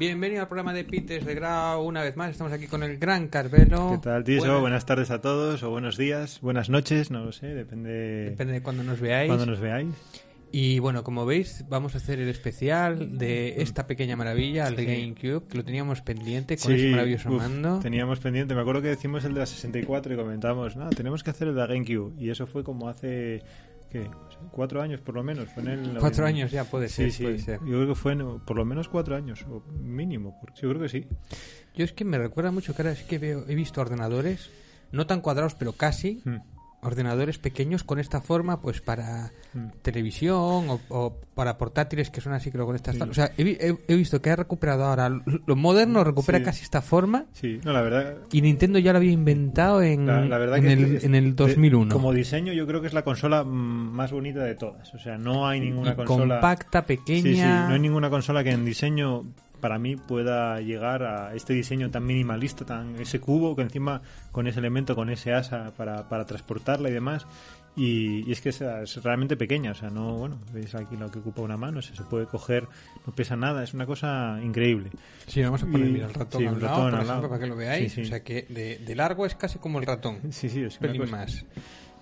Bienvenido al programa de Pites de Grau. Una vez más, estamos aquí con el gran Carvelo. ¿Qué tal, Tiso? Buenas- Buenas tardes a todos, o buenos días, buenas noches, no lo sé, depende, Depende de cuando nos veáis. cuando nos veáis. Y bueno, como veis, vamos a hacer el especial de esta pequeña maravilla, el Sí. GameCube, que lo teníamos pendiente con Sí, ese maravilloso uf, mando. Teníamos pendiente, me acuerdo que decimos el de la 64 y comentamos, no, tenemos que hacer el de la GameCube. Y eso fue como hace, ¿qué? Cuatro años por lo menos. Fue en el Cuatro años ya, puede ser, Sí, sí, puede ser. yo creo que fue en- por lo menos cuatro años, o mínimo, yo creo que sí. Yo es que me recuerda mucho que ahora sí que veo, he visto ordenadores, no tan cuadrados, pero casi, Mm, ordenadores pequeños con esta forma, pues para mm. televisión o, o para portátiles que son así, creo, con estas... Sí. O sea, he, he- he visto que ha recuperado ahora, lo moderno recupera Sí. casi esta forma Sí, no, la verdad... y Nintendo ya lo había inventado en, La, la verdad en, que el, es- en el 2001. de- como diseño yo creo que es la consola mm, más bonita de todas. O sea, no hay ninguna Y consola... compacta, Sí, sí, pequeña... no hay ninguna consola que en diseño para mí pueda llegar a este diseño tan minimalista, tan ese cubo que encima con ese elemento, con ese asa para, para transportarla y demás. Y, y es que es, es realmente pequeña, o sea, no, bueno, veis aquí lo que ocupa una mano, o sea, se puede coger, no pesa nada, es una cosa increíble. Sí, vamos a poner Y- mira, el ratón sí, al lado, ratón por al ejemplo, lado. para que lo veáis. Sí, sí. O sea que de, de largo es casi como el ratón. Sí, sí, es Un una cosa, más.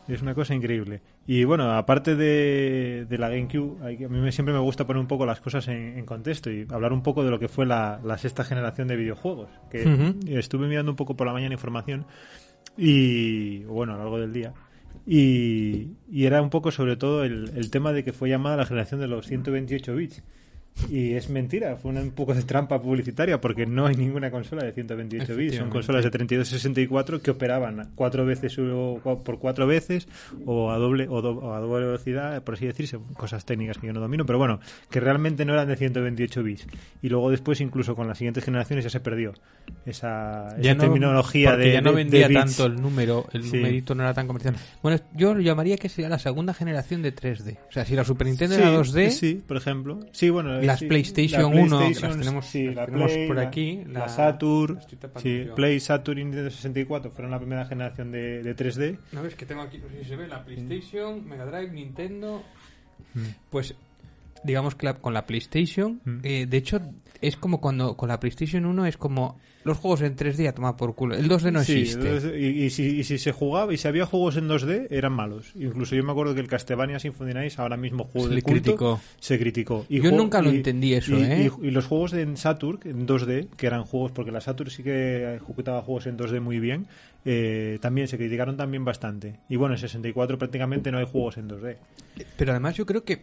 Es una cosa increíble. Y bueno, aparte de, de la GameCube, hay a mí me- siempre me gusta poner un poco las cosas en, en contexto y hablar un poco de lo que fue la, la sexta generación de videojuegos. Que estuve mirando un poco por la mañana información y, bueno, a lo largo del día. Y, y era un poco sobre todo el, el tema de que fue llamada la generación de los 128 bits. Y es mentira, fue un poco de trampa publicitaria porque no hay ninguna consola de 128 bits. Son consolas de 32 y 64 que operaban cuatro veces o por cuatro veces o a doble o, do- o a doble velocidad, por así decirse, cosas técnicas que yo no domino, pero bueno, que realmente no eran de 128 bits. Y luego después incluso con las siguientes generaciones ya se perdió esa, esa no- terminología de ya no de vendía tanto el número, el Sí. numerito no era tan comercial. Bueno, yo lo llamaría que sería la segunda generación de 3D. O sea, si la Super Nintendo Sí, era 2D, sí, por ejemplo. Sí, bueno, Las PlayStation la 1, que las tenemos- sí, las la tenemos Play, por aquí, la, la- Saturn, sí. Play, Saturn y Nintendo 64 fueron la primera generación de, de 3D. ¿No ves que tengo aquí, no sé si se ve, la PlayStation, Mega Drive, Nintendo? Mm. Pues digamos que con la PlayStation, Mm. eh, de hecho, es como cuando con la PlayStation 1 es como los juegos en 3D a tomar por culo. El 2D no Sí, existe. y, y si, y si se jugaba y si había juegos en 2D eran malos. Incluso yo me acuerdo que el Castlevania Symphony Nights, ahora mismo juego Se de culto, criticó. se criticó. Yo nunca lo entendí eso, y, ¿eh? y- los juegos en Saturn, en 2D, que eran juegos, porque la Saturn sí que ejecutaba juegos en 2D muy bien, eh, también se criticaron también bastante. Y bueno, en 64 prácticamente no hay juegos en 2D. Pero además yo creo que.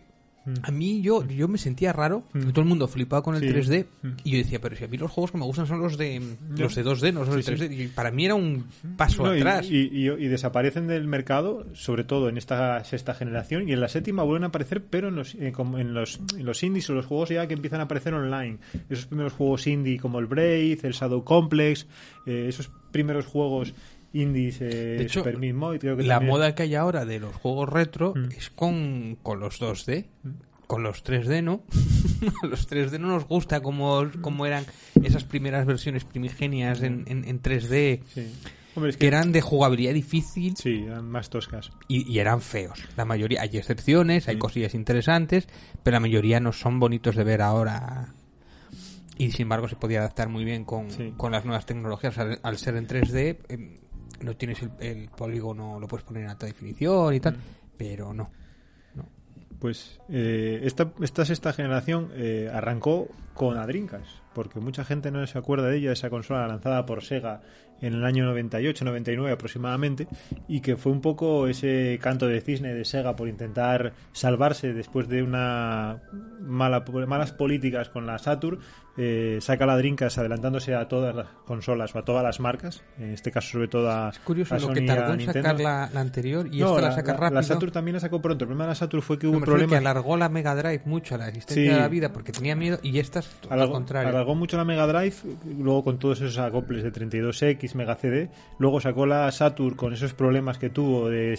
A mí yo, yo me sentía raro, Mm. que todo el mundo flipaba con el Sí. 3D Mm. y yo decía, pero si a mí los juegos que me gustan son los de los de 2D, no son Sí, el sí. 3D. Y para mí era un paso No, atrás. Y, y- y desaparecen del mercado, sobre todo en esta sexta generación, y en la séptima vuelven a aparecer, pero en los, eh, como en los, en los indies o los juegos ya que empiezan a aparecer online. Esos primeros juegos indie como el Brave, el Shadow Complex, eh, esos primeros juegos indies, eh, De hecho, Super Meat Boy, creo que la también- moda que hay ahora de los juegos retro Mm. es con, con los 2D. Con los 3D no. los 3D no nos gusta como, como eran esas primeras versiones primigenias en, en, en 3D Sí. Hombre, es que eran de jugabilidad difícil Sí, eran más toscas. y, y eran feos. La mayoría, hay excepciones, hay Sí. cosillas interesantes, pero la mayoría no son bonitos de ver ahora. Y sin embargo se podía adaptar muy bien con, Sí. con las nuevas tecnologías. Al, al ser en 3D, em, no tienes el, el polígono, lo puedes poner en alta definición y Mm. tal, pero no. Pues eh, esta, esta sexta generación eh, arrancó con Adrincas, porque mucha gente no se acuerda de ella, de esa consola lanzada por Sega en el año 98-99 aproximadamente, y que fue un poco ese canto de cisne de Sega por intentar salvarse después de una mala, malas políticas con la Saturn, eh, saca la Dreamcast adelantándose a todas las consolas o a todas las marcas, en este caso sobre todo a, Es curioso a lo que tardó en sacar la, la anterior y No, esta la, saca rápido. la Saturn también la sacó pronto. El problema de la Saturn fue que hubo un problema. que alargó la Mega Drive mucho a la existencia Sí. de la vida porque tenía miedo y todo lo Alargó, contrario. alargó mucho la Mega Drive, luego con todos esos acoples de 32X, Mega CD, luego sacó la Saturn con esos problemas que tuvo de,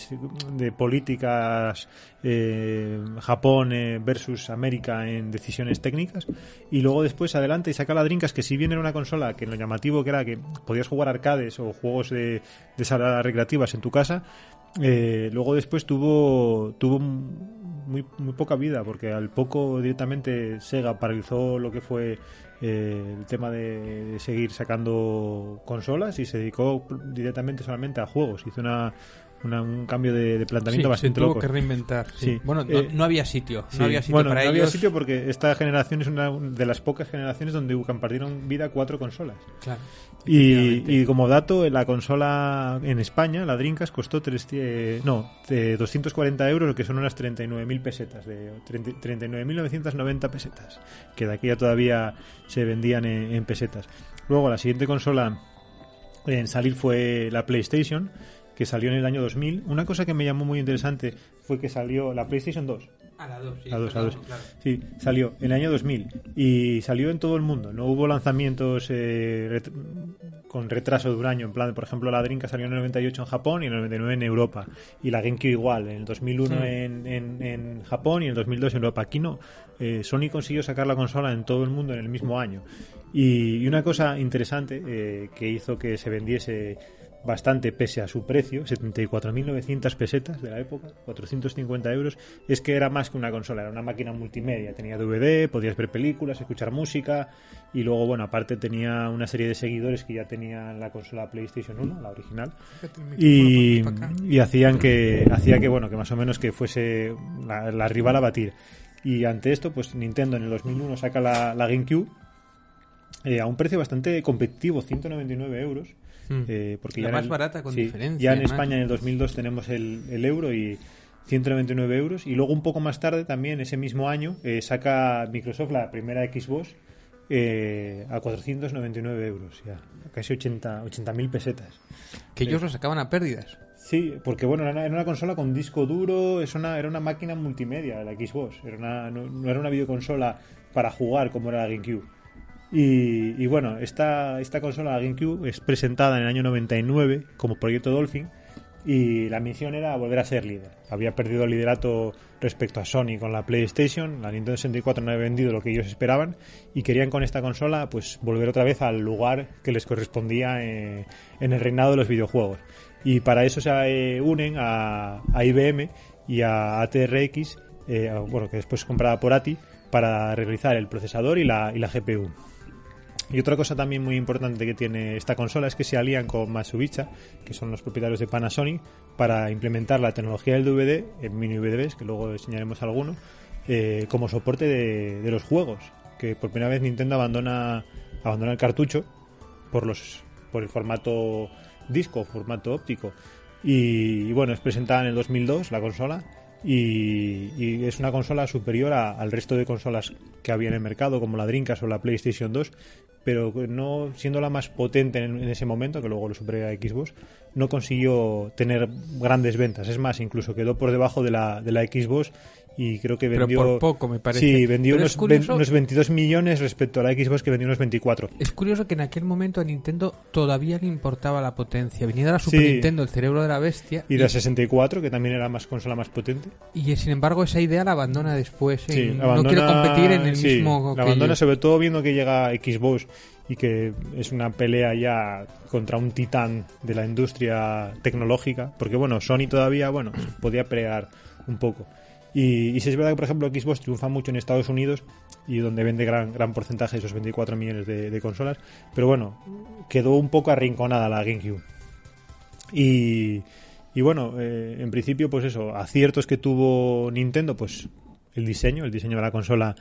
de políticas eh, Japón eh, versus América en decisiones técnicas, y luego después adelante y saca la Dreamcast, que si bien era una consola que lo llamativo que era que podías jugar arcades o juegos de, de salas recreativas en tu casa, eh, luego después tuvo tuvo muy, muy poca vida porque al poco directamente Sega paralizó lo que fue eh, el tema de seguir sacando consolas y se dedicó directamente solamente a juegos. Hizo una, una- un cambio de, de planteamiento Sí, se bastante tuvo loco que reinventar. sí. Sí. Bueno, no, Eh, no había sitio. No había sitio bueno, para no ellos. había sitio porque esta generación es una de las pocas generaciones donde compartieron vida cuatro consolas Claro. y, y como dato, la consola en España, la Dreamcast, costó tres, eh, no, de 240 euros, que son unas 39.000 pesetas, de 30 39.990 pesetas, que de aquí ya todavía se vendían en, en pesetas. Luego, la siguiente consola en salir fue la PlayStation, que salió en el año 2000. Una cosa que me llamó muy interesante fue que salió la PlayStation 2, A la 2, sí. a dos, a dos. claro. Sí, salió en el año 2000 y salió en todo el mundo. No hubo lanzamientos eh, ret- con retraso de un año. En plan, por ejemplo, la Dreamcast salió en el 98 en Japón y en el 99 en Europa. Y la GameCube igual, en el 2001 Hmm. en, en- en Japón y en el 2002 en Europa. Aquí no. Eh, Sony consiguió sacar la consola en todo el mundo en el mismo año. Y, y una cosa interesante eh, que hizo que se vendiese bastante pese a su precio, 74.900 pesetas de la época, 450 euros, es que era más que una consola, era una máquina multimedia, tenía DVD, podías ver películas, escuchar música y luego, bueno, aparte tenía una serie de seguidores que ya tenían la consola PlayStation 1, la original, y, hacían que hacía que bueno que más o menos que fuese la, la rival a batir. Y ante esto pues Nintendo en el 2001 saca la, la GameCube eh, a un precio bastante competitivo 199 euros Mm. eh, porque La ya más el- barata con sí, diferencia, ya en además. España en el 2002 tenemos el, el euro y 199 euros y luego un poco más tarde también ese mismo año eh, saca Microsoft la primera Xbox eh, a 499 euros ya casi 80 80.000 pesetas Que ellos lo sacaban a pérdidas. Sí, porque bueno, era una, era una consola con disco duro, es una, era una máquina multimedia la Xbox, era una, no, no era una videoconsola para jugar como era la GameCube. Y, y bueno, esta, esta consola, la GameCube, es presentada en el año 99 como proyecto Dolphin y la misión era volver a ser líder. Había perdido el liderato respecto a Sony con la PlayStation, la Nintendo 64 no había vendido lo que ellos esperaban y querían con esta consola pues volver otra vez al lugar que les correspondía eh, en el reinado de los videojuegos. Y para eso se eh, unen a, IBM y a ATRX, eh, bueno, que después comprada por ATI, para realizar el procesador y la, y la GPU. Y otra cosa también muy importante que tiene esta consola es que se alían con Matsubishi, que son los propietarios de Panasonic, para implementar la tecnología del DVD en mini DVDs, que luego enseñaremos alguno, eh, como soporte de, los juegos. Que por primera vez Nintendo abandona, el cartucho por el formato disco, formato óptico. Y, y bueno, es presentada en el 2002 la consola y, es una consola superior a- al resto de consolas que había en el mercado, como la Dreamcast o la PlayStation 2, pero no siendo la más potente en, ese momento, que luego lo superó a Xbox, no consiguió tener grandes ventas. Es más, incluso quedó por debajo de la, de la Xbox y creo que Pero vendió... por poco, me parece. Sí, vendió Pero unos, curioso- unos 22 millones respecto a la Xbox que vendió unos 24. Es curioso que en aquel momento a Nintendo todavía le importaba la potencia. Venía de la Super Sí. Nintendo, el cerebro de la bestia. Y de la 64, que también era más consola más potente. y, sin embargo esa idea la abandona después. Sí, en- abandona- no quiero competir en el sí, mismo... La abandona ellos. sobre todo viendo que llega Xbox y que es una pelea ya contra un titán de la industria tecnológica. Porque bueno, Sony todavía, bueno, podía pelear un poco. Y, y sí es verdad que, por ejemplo, Xbox triunfa mucho en Estados Unidos y donde vende gran, gran porcentaje, esos 24 millones de, de consolas. Pero bueno, quedó un poco arrinconada la GameCube. Y, y bueno, eh, en principio, pues eso, aciertos que tuvo Nintendo, pues el diseño, el diseño de la consola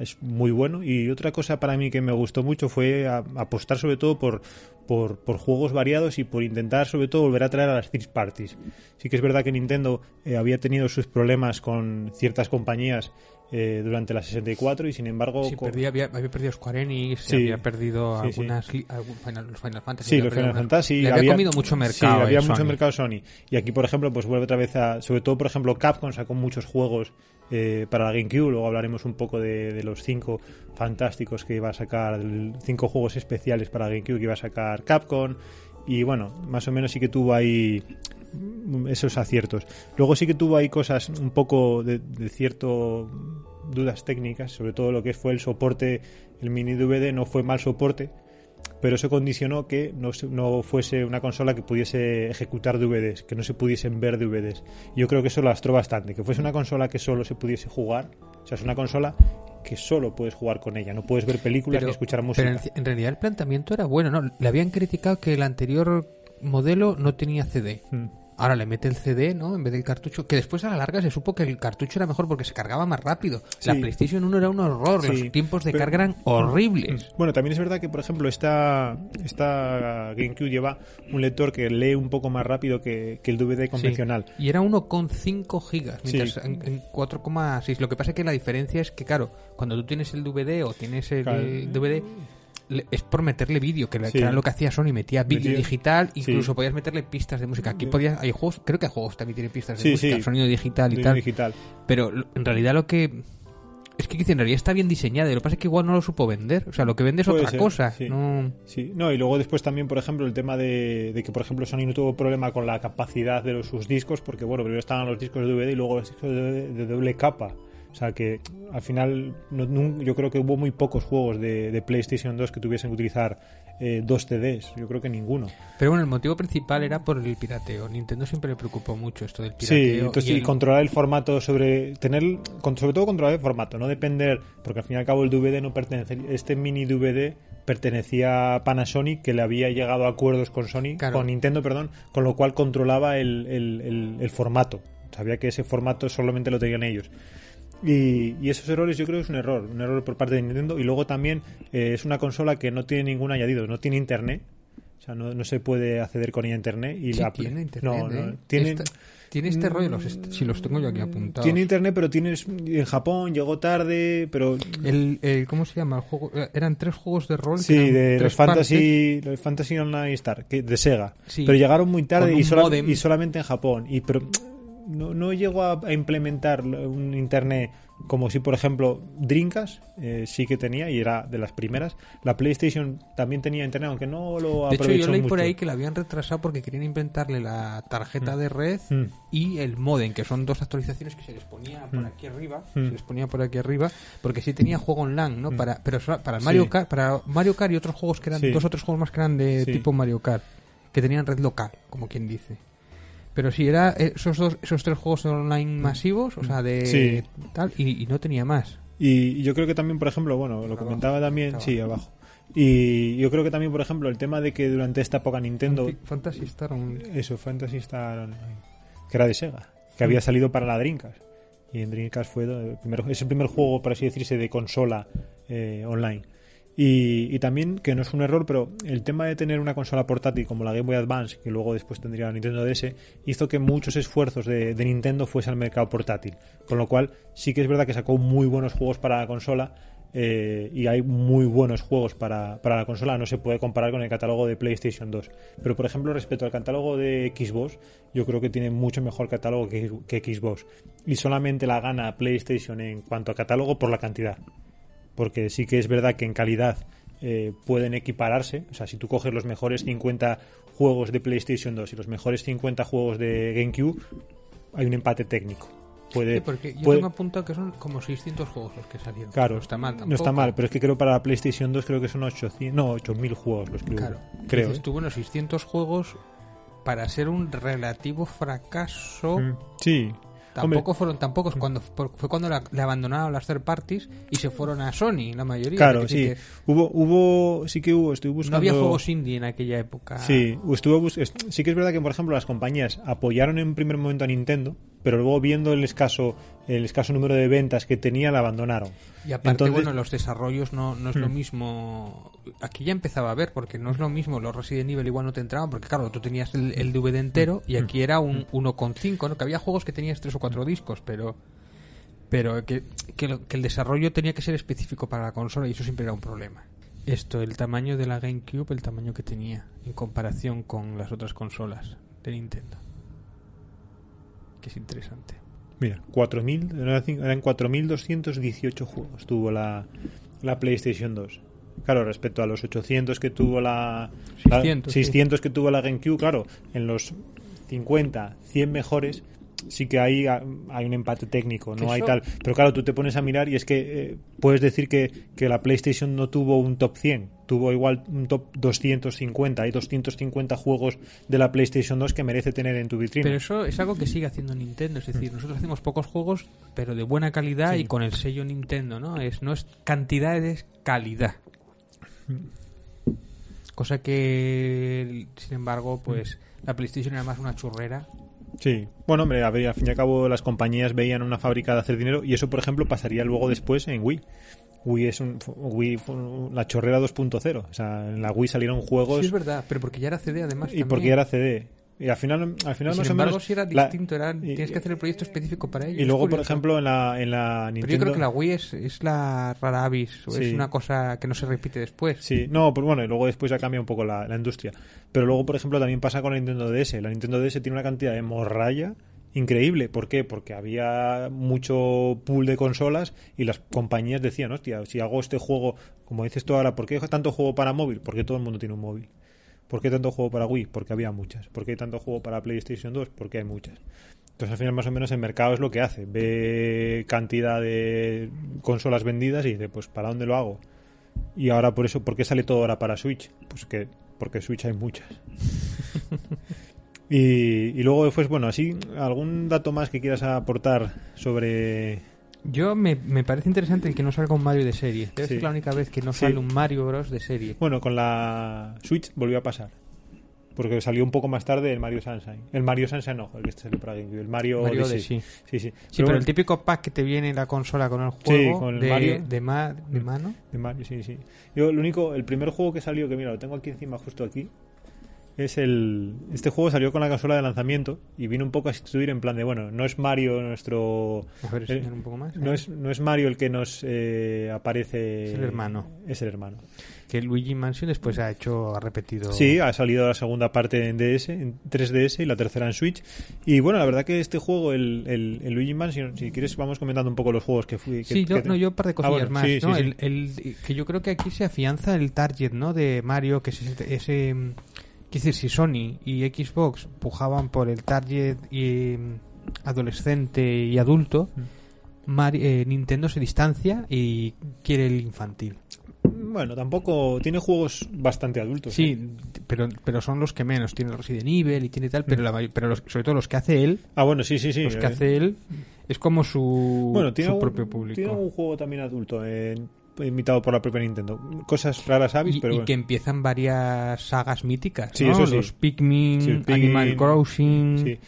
es muy bueno. Y otra cosa para mí que me gustó mucho fue a- apostar sobre todo por, por, por juegos variados y por intentar sobre todo volver a traer a las third parties. Sí que es verdad que Nintendo eh, había tenido sus problemas con ciertas compañías eh, durante la 64 y sin embargo... Sí, co- perdía- había, había perdido Square Enix, Sí. había perdido Sí, algunas, algún Final, los Final Fantasy. Sí, había los perdido Final algunas- Fantasy. Le había, comido mucho mercado. Había mucho Sony. mercado Sony. Y aquí, por ejemplo, pues vuelve otra vez a. Sobre todo, por ejemplo, Capcom sacó muchos juegos eh, para la GameCube. Luego hablaremos un poco de, de los cinco fantásticos que iba a sacar, cinco juegos especiales para GameCube que iba a sacar Capcom. Y bueno, más o menos sí que tuvo ahí esos aciertos. Luego sí que tuvo ahí cosas un poco de, de cierto dudas técnicas, sobre todo lo que fue el soporte, el mini DVD no fue mal soporte, pero eso condicionó que no, no fuese una consola que pudiese ejecutar DVDs, que no se pudiesen ver DVDs. Yo creo que eso lastró bastante, que fuese una consola que solo se pudiese jugar, o sea, es una consola que solo puedes jugar con ella, no puedes ver películas ni escuchar música. pero en, en realidad el planteamiento era bueno, ¿no? Le habían criticado que el anterior modelo no tenía CD. Mm. Ahora le mete el CD, ¿no? En vez del cartucho. Que después a la larga se supo que el cartucho era mejor porque se cargaba más rápido. La. PlayStation 1 era un horror. Sí, Los tiempos de pero- carga eran horribles. Bueno, también es verdad que, por ejemplo, esta, esta GameCube lleva un lector que lee un poco más rápido que, que el DVD convencional. Sí. Y era 1,5 gigas, mientras en, en 4,6. Lo que pasa es que la diferencia es que, claro, cuando tú tienes el DVD o tienes el Claro. DVD, es por meterle vídeo, que, era lo que hacía Sony, metía vídeo digital, sí. incluso podías meterle pistas de música. Aquí podías, hay juegos, creo que hay juegos también tienen pistas de música, sonido digital y tal. digital. Pero en realidad lo que es que en realidad está bien diseñada, y lo que pasa es que igual no lo supo vender. O sea, lo que vende es Puede otra ser, cosa. sí. No... Sí, no, y luego después también, por ejemplo, el tema de, de que, por ejemplo, Sony no tuvo problema con la capacidad de los, sus discos, porque, bueno, primero estaban los discos de DVD y luego los discos de, de doble capa. O sea que al final no- yo creo que hubo muy pocos juegos de, de PlayStation 2 que tuviesen que utilizar eh, dos CDs. Yo creo que ninguno. Pero bueno, el motivo principal era por el pirateo. Nintendo siempre le preocupó mucho esto del pirateo. Sí, entonces y controlar el formato sobre tener sobre todo controlar el formato, no depender, porque al fin y al cabo el DVD no pertenece, este mini DVD pertenecía a Panasonic que le había llegado a acuerdos con Sony, Claro. con Nintendo, perdón, con lo cual controlaba el, el- el- el formato. Sabía que ese formato solamente lo tenían ellos. Y, y esos errores yo creo que es un error, un error por parte de Nintendo. Y luego también eh, es una consola que no tiene ningún añadido, no tiene internet. O sea, no, no se puede acceder con ella a internet. Y Sí la- tiene internet, No, no, ¿eh? tiene, Esta- tiene este rollo, los est- si los tengo yo aquí apuntados. tiene internet, pero tienes en Japón, llegó tarde, pero el, el- ¿Cómo se llama el juego? Eh, Eran tres juegos de rol. sí, de los Fantasy, los Fantasy Online Star, que de Sega, Sí. pero llegaron muy tarde y, sola- y solamente en Japón. Y pero no, no llegó a, a implementar un internet como si, por ejemplo, Dreamcast eh, sí que tenía y era de las primeras. La PlayStation también tenía internet, aunque no lo De hecho, aprovechó yo leí mucho. por ahí que la habían retrasado porque querían inventarle la tarjeta de red Mm. y el modem, que son dos actualizaciones que se les ponía por aquí arriba, Mm. se les ponía por aquí arriba, porque sí tenía juego online, ¿no? Para, pero para Mario Sí. Kart, para Mario Kart y otros juegos que eran Sí. dos o tres juegos más que eran de Sí. tipo Mario Kart, que tenían red local, como quien dice. Pero sí, era esos dos, esos tres juegos online masivos, o sea, de Mm. Sí. tal, y, y no tenía más. Y yo creo que también, por ejemplo, bueno, lo Abajo, comentaba también, abajo. sí, abajo. Y yo creo que también, por ejemplo, el tema de que durante esta época Nintendo, Fantasy Star eso, Fantasy Star Online, que era de Sega, que había salido para la Dreamcast. Y en Dreamcast fue el primer, es el primer juego, por así decirse, de consola eh, online. Y, también, que no es un error, pero el tema de tener una consola portátil como la Game Boy Advance, que luego después tendría la Nintendo DS, hizo que muchos esfuerzos de, Nintendo fuesen al mercado portátil. Con lo cual, sí que es verdad que sacó muy buenos juegos para la consola. eh, y hay muy buenos juegos para, para la consola, no se puede comparar con el catálogo de PlayStation 2. Pero por ejemplo, respecto al catálogo de Xbox, yo creo que tiene mucho mejor catálogo que Xbox. Y solamente la gana PlayStation en cuanto a catálogo por la cantidad porque sí que es verdad que en calidad eh, pueden equipararse. O sea, si tú coges los mejores 50 juegos de PlayStation 2 y los mejores 50 juegos de GameCube, hay un empate técnico. Puede, Sí, porque yo puede- tengo apuntado que son como 600 juegos los que salieron. Claro, no está mal tampoco. No está mal, pero es que creo para la PlayStation 2 creo que son 800, no, 8000 juegos los que hubo. Claro. Creo. Dices ¿eh? tú, bueno, 600 juegos para ser un relativo fracaso. Mm, Sí. Tampoco Hombre, fueron tampoco cuando por- fue cuando la- le abandonaron las third parties y se fueron a Sony la mayoría. Claro, Es sí. decir, Hubo, hubo, sí que hubo, estuve que buscando... no había juegos indie en aquella época. Sí, estuve bus- es- sí que es verdad que, por ejemplo, las compañías apoyaron en primer momento a Nintendo, pero luego viendo el escaso, el escaso número de ventas que tenía, la abandonaron. y aparte Entonces- bueno los desarrollos no, no es lo Hmm. mismo aquí ya empezaba a ver porque no es lo mismo los Resident Evil igual no te entraban porque claro tú tenías el, el DVD entero y aquí era un 1,5 ¿no? que había juegos que tenías tres o cuatro discos pero Pero que, que el desarrollo tenía que ser específico para la consola y eso siempre era un problema. Esto, el tamaño de la GameCube, el tamaño que tenía en comparación con las otras consolas de Nintendo. Que es interesante. Mira, 4.000, eran cinco- eran 4.218 juegos tuvo la, la PlayStation 2. Claro, respecto a los 800 que tuvo la, la- 600, sí. 600 que tuvo la GameCube, claro, en los 50, 100 mejores sí que hay, hay un empate técnico, no hay eso- tal. Pero claro, tú te pones a mirar y es que eh, puedes decir que, que la PlayStation no tuvo un top 100, tuvo igual un top 250. Hay 250 juegos de la PlayStation 2 que merece tener en tu vitrina. Pero eso es algo que sigue haciendo Nintendo, es decir, nosotros hacemos pocos juegos, pero de buena calidad Sí. y con el sello Nintendo, ¿no? Es no es cantidad, es calidad. Cosa que, sin embargo, pues la PlayStation era más una churrera. Sí, bueno, hombre, a ver, al fin y al cabo las compañías veían una fábrica de hacer dinero y eso, por ejemplo, pasaría luego después en Wii. Wii es un, Wii la chorrera 2.0. O sea, en la Wii salieron juegos Sí, es verdad, pero porque ya era CD además. y porque también. era CD. Y al final, al final Y sin más o embargo, menos. si era la- distinto, era, y- tienes que hacer el proyecto específico para ello. Y luego, por ejemplo, en la, en la Pero Nintendo. yo creo que la Wii es, es la rara avis, o es una cosa que no se repite después. Sí, no, pues bueno, y luego después ya cambia un poco la, la industria. Pero luego, por ejemplo, también pasa con la Nintendo DS. La Nintendo DS tiene una cantidad de morralla increíble. ¿Por qué? Porque había mucho pool de consolas y las compañías decían, hostia, si hago este juego, como dices tú ahora, ¿por qué tanto juego para móvil? Porque todo el mundo tiene un móvil. ¿Por qué tanto juego para Wii? Porque había muchas. ¿Por qué tanto juego para PlayStation 2? Porque hay muchas. Entonces, al final, más o menos, el mercado es lo que hace. Ve cantidad de consolas vendidas y dice, pues, ¿para dónde lo hago? Y ahora, por eso, ¿por qué sale todo ahora para Switch? Pues que, porque Switch hay muchas. y, y luego, después, bueno, así, ¿algún dato más que quieras aportar sobre Yo me, me parece interesante el que no salga un Mario de serie. Debe Sí. ser la única vez que no Sí. sale un Mario Bros. de serie. Bueno, con la Switch volvió a pasar. Porque salió un poco más tarde el Mario Sunshine. El Mario Sunshine, no, el que salió para GameCube. El Mario, Mario Odyssey. Sí, sí. Sí, pero, bueno, el típico pack que te viene en la consola con el juego con el de, Mario. de, ma- de mano. de Mario, sí, sí. Yo, lo único, el primer juego que salió, que mira, lo tengo aquí encima, justo aquí, es el. Este juego salió con la consola de lanzamiento y vino un poco a sustituir en plan de, bueno, no es Mario nuestro. A ver, eh, un poco más. no, es, no es Mario el que nos eh, aparece. Es el hermano. Es el hermano. Que Luigi Mansion después ha hecho, ha repetido. Sí, ha salido la segunda parte en DS, en 3DS y la tercera en Switch. Y bueno, la verdad que este juego, el, el, el Luigi Mansion, si quieres, vamos comentando un poco los juegos que fui. que- Sí, yo, que- no, yo un par de Ah, cosillas bueno, más. sí, ¿no? sí, que yo creo que aquí se afianza el target ¿no? de Mario, que es ese. Mm, quiero decir, si Sony y Xbox pujaban por el target y, mm, adolescente y adulto, Mm. Eh, Nintendo se distancia y quiere el infantil. Bueno, tampoco. Tiene juegos bastante adultos. ¿eh? Sí, pero, pero son los que menos. Tiene Resident Evil y tiene tal, pero, la, may- pero los- sobre todo los que hace él, Ah, bueno, sí, sí, sí. los que eh, hace él, es como su, bueno, tiene su algún- propio público. Tiene un juego también adulto, eh, imitado por la propia Nintendo. Cosas raras, avis, y, pero y bueno. que empiezan varias sagas míticas, Sí, ¿no? eso sí. Los Pikmin, Sí, el Pikmin, Animal Crossing, Sí.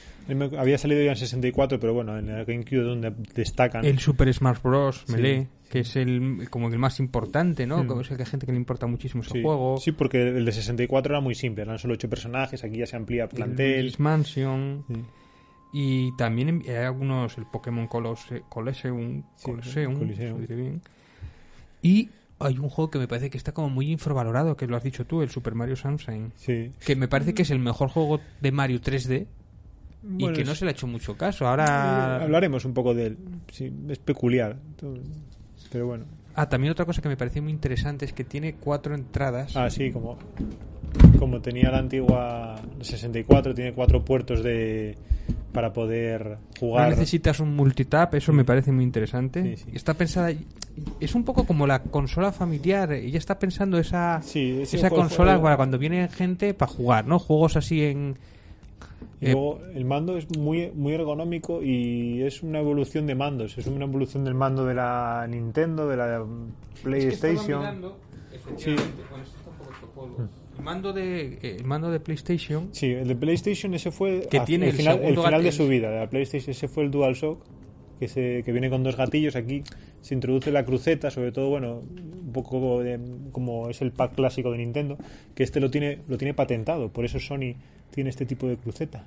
Había salido ya en 64, pero bueno, en el GameCube donde destacan. el Super Smash Bros. Melee, que es el como el más importante, ¿no? Mm. Como es el que hay gente que le importa muchísimo ese Sí, juego. sí, porque el de 64 era muy simple, eran solo ocho personajes, aquí ya se amplía El plantel. Luigi's Mansion Sí. y también hay algunos el Pokémon Colose- Colosseum, Sí, Colosseum, Coliseum. Y hay un juego que me parece que está como muy infravalorado, que lo has dicho tú, el Super Mario Sunshine, Sí. que me parece que es el mejor juego de Mario 3D Bueno, y que no se le ha hecho mucho caso. Ahora Hablaremos un poco de él. Sí, es peculiar. Pero bueno. Ah, también otra cosa que me pareció muy interesante es que tiene cuatro entradas. Ah, sí, como, como tenía la antigua 64, tiene cuatro puertos de para poder No jugar. necesitas un multitap, eso me parece muy interesante. Sí, sí. Está pensada. Es un poco como la consola familiar. Ella está pensando esa, esa consola para cuando viene gente para jugar, ¿no? Juegos así en. Y eh, luego el mando es muy, muy ergonómico y es una evolución de mandos. Es una evolución del mando de la Nintendo, de la PlayStation. Sí. El mando de, eh, el mando de PlayStation. Sí, el de PlayStation ese fue Que a- tiene el el final, el final de su vida. De la PlayStation ese fue el DualShock, que, se, que viene con dos gatillos. Aquí se introduce la cruceta, sobre todo, bueno, un poco de- como es el pack clásico de Nintendo, que este lo tiene, lo tiene patentado. Por eso Sony tiene este tipo de cruceta.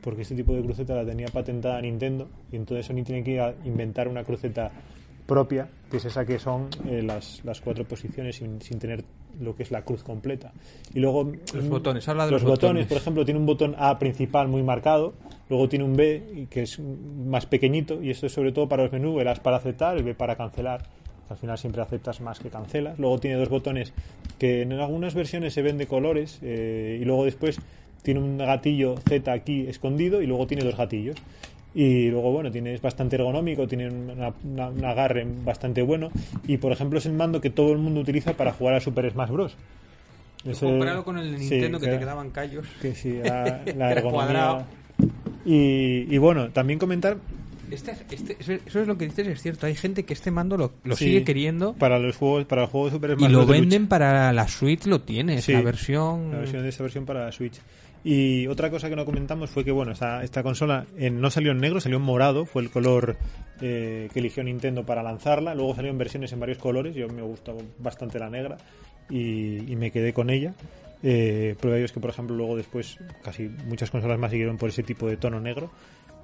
porque este tipo de cruceta la tenía patentada Nintendo y entonces Sony tiene que inventar una cruceta propia, que es esa que son eh, las, las cuatro posiciones sin, sin tener lo que es la cruz completa. Y luego Los mm, botones, habla de los, los botones, botones. por ejemplo, tiene un botón A principal muy marcado, luego tiene un B que es más pequeñito y esto es sobre todo para los menús, el A es para aceptar, el B para cancelar. Al final siempre aceptas más que cancelas. Luego tiene dos botones que en algunas versiones se ven de colores eh, y luego después tiene un gatillo Z aquí escondido y luego tiene dos gatillos. Y luego, bueno, tiene, es bastante ergonómico, tiene una- una- un agarre bastante bueno. Y, por ejemplo, es el mando que todo el mundo utiliza para jugar a Super Smash Bros. Ese- Comparado con el sí, Nintendo que que- te quedaban callos. que sí, la, la ergonomía. Y, y bueno, también comentar Este, este- eso es lo que dices, es cierto. Hay gente que este mando lo, lo Sí. sigue queriendo para los juegos, para el juego de Super y Smash lo Bros. de venden para la Switch, lo tienes, Sí. la versión... La versión de esta versión para la Switch. Y otra cosa que no comentamos fue que, bueno, esta, esta consola eh, no salió en negro, salió en morado, fue el color eh, que eligió Nintendo para lanzarla. Luego salió en versiones en varios colores, yo me gustó bastante la negra y, me quedé con ella. Eh, prueba es que, por ejemplo, luego después casi muchas consolas más siguieron por ese tipo de tono negro.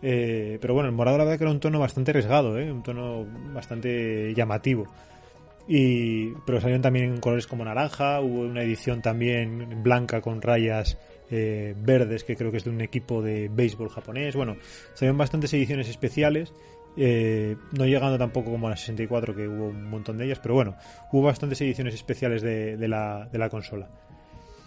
Eh, pero bueno, el morado la verdad que era un tono bastante arriesgado, un tono bastante llamativo. Y, pero salieron también en colores como naranja, hubo una edición también blanca con rayas eh, verdes que creo que es de un equipo de béisbol japonés. Bueno, salieron bastantes ediciones especiales, eh, no llegando tampoco como a la 64 que hubo un montón de ellas, pero bueno, hubo bastantes ediciones especiales de, de la, de la consola.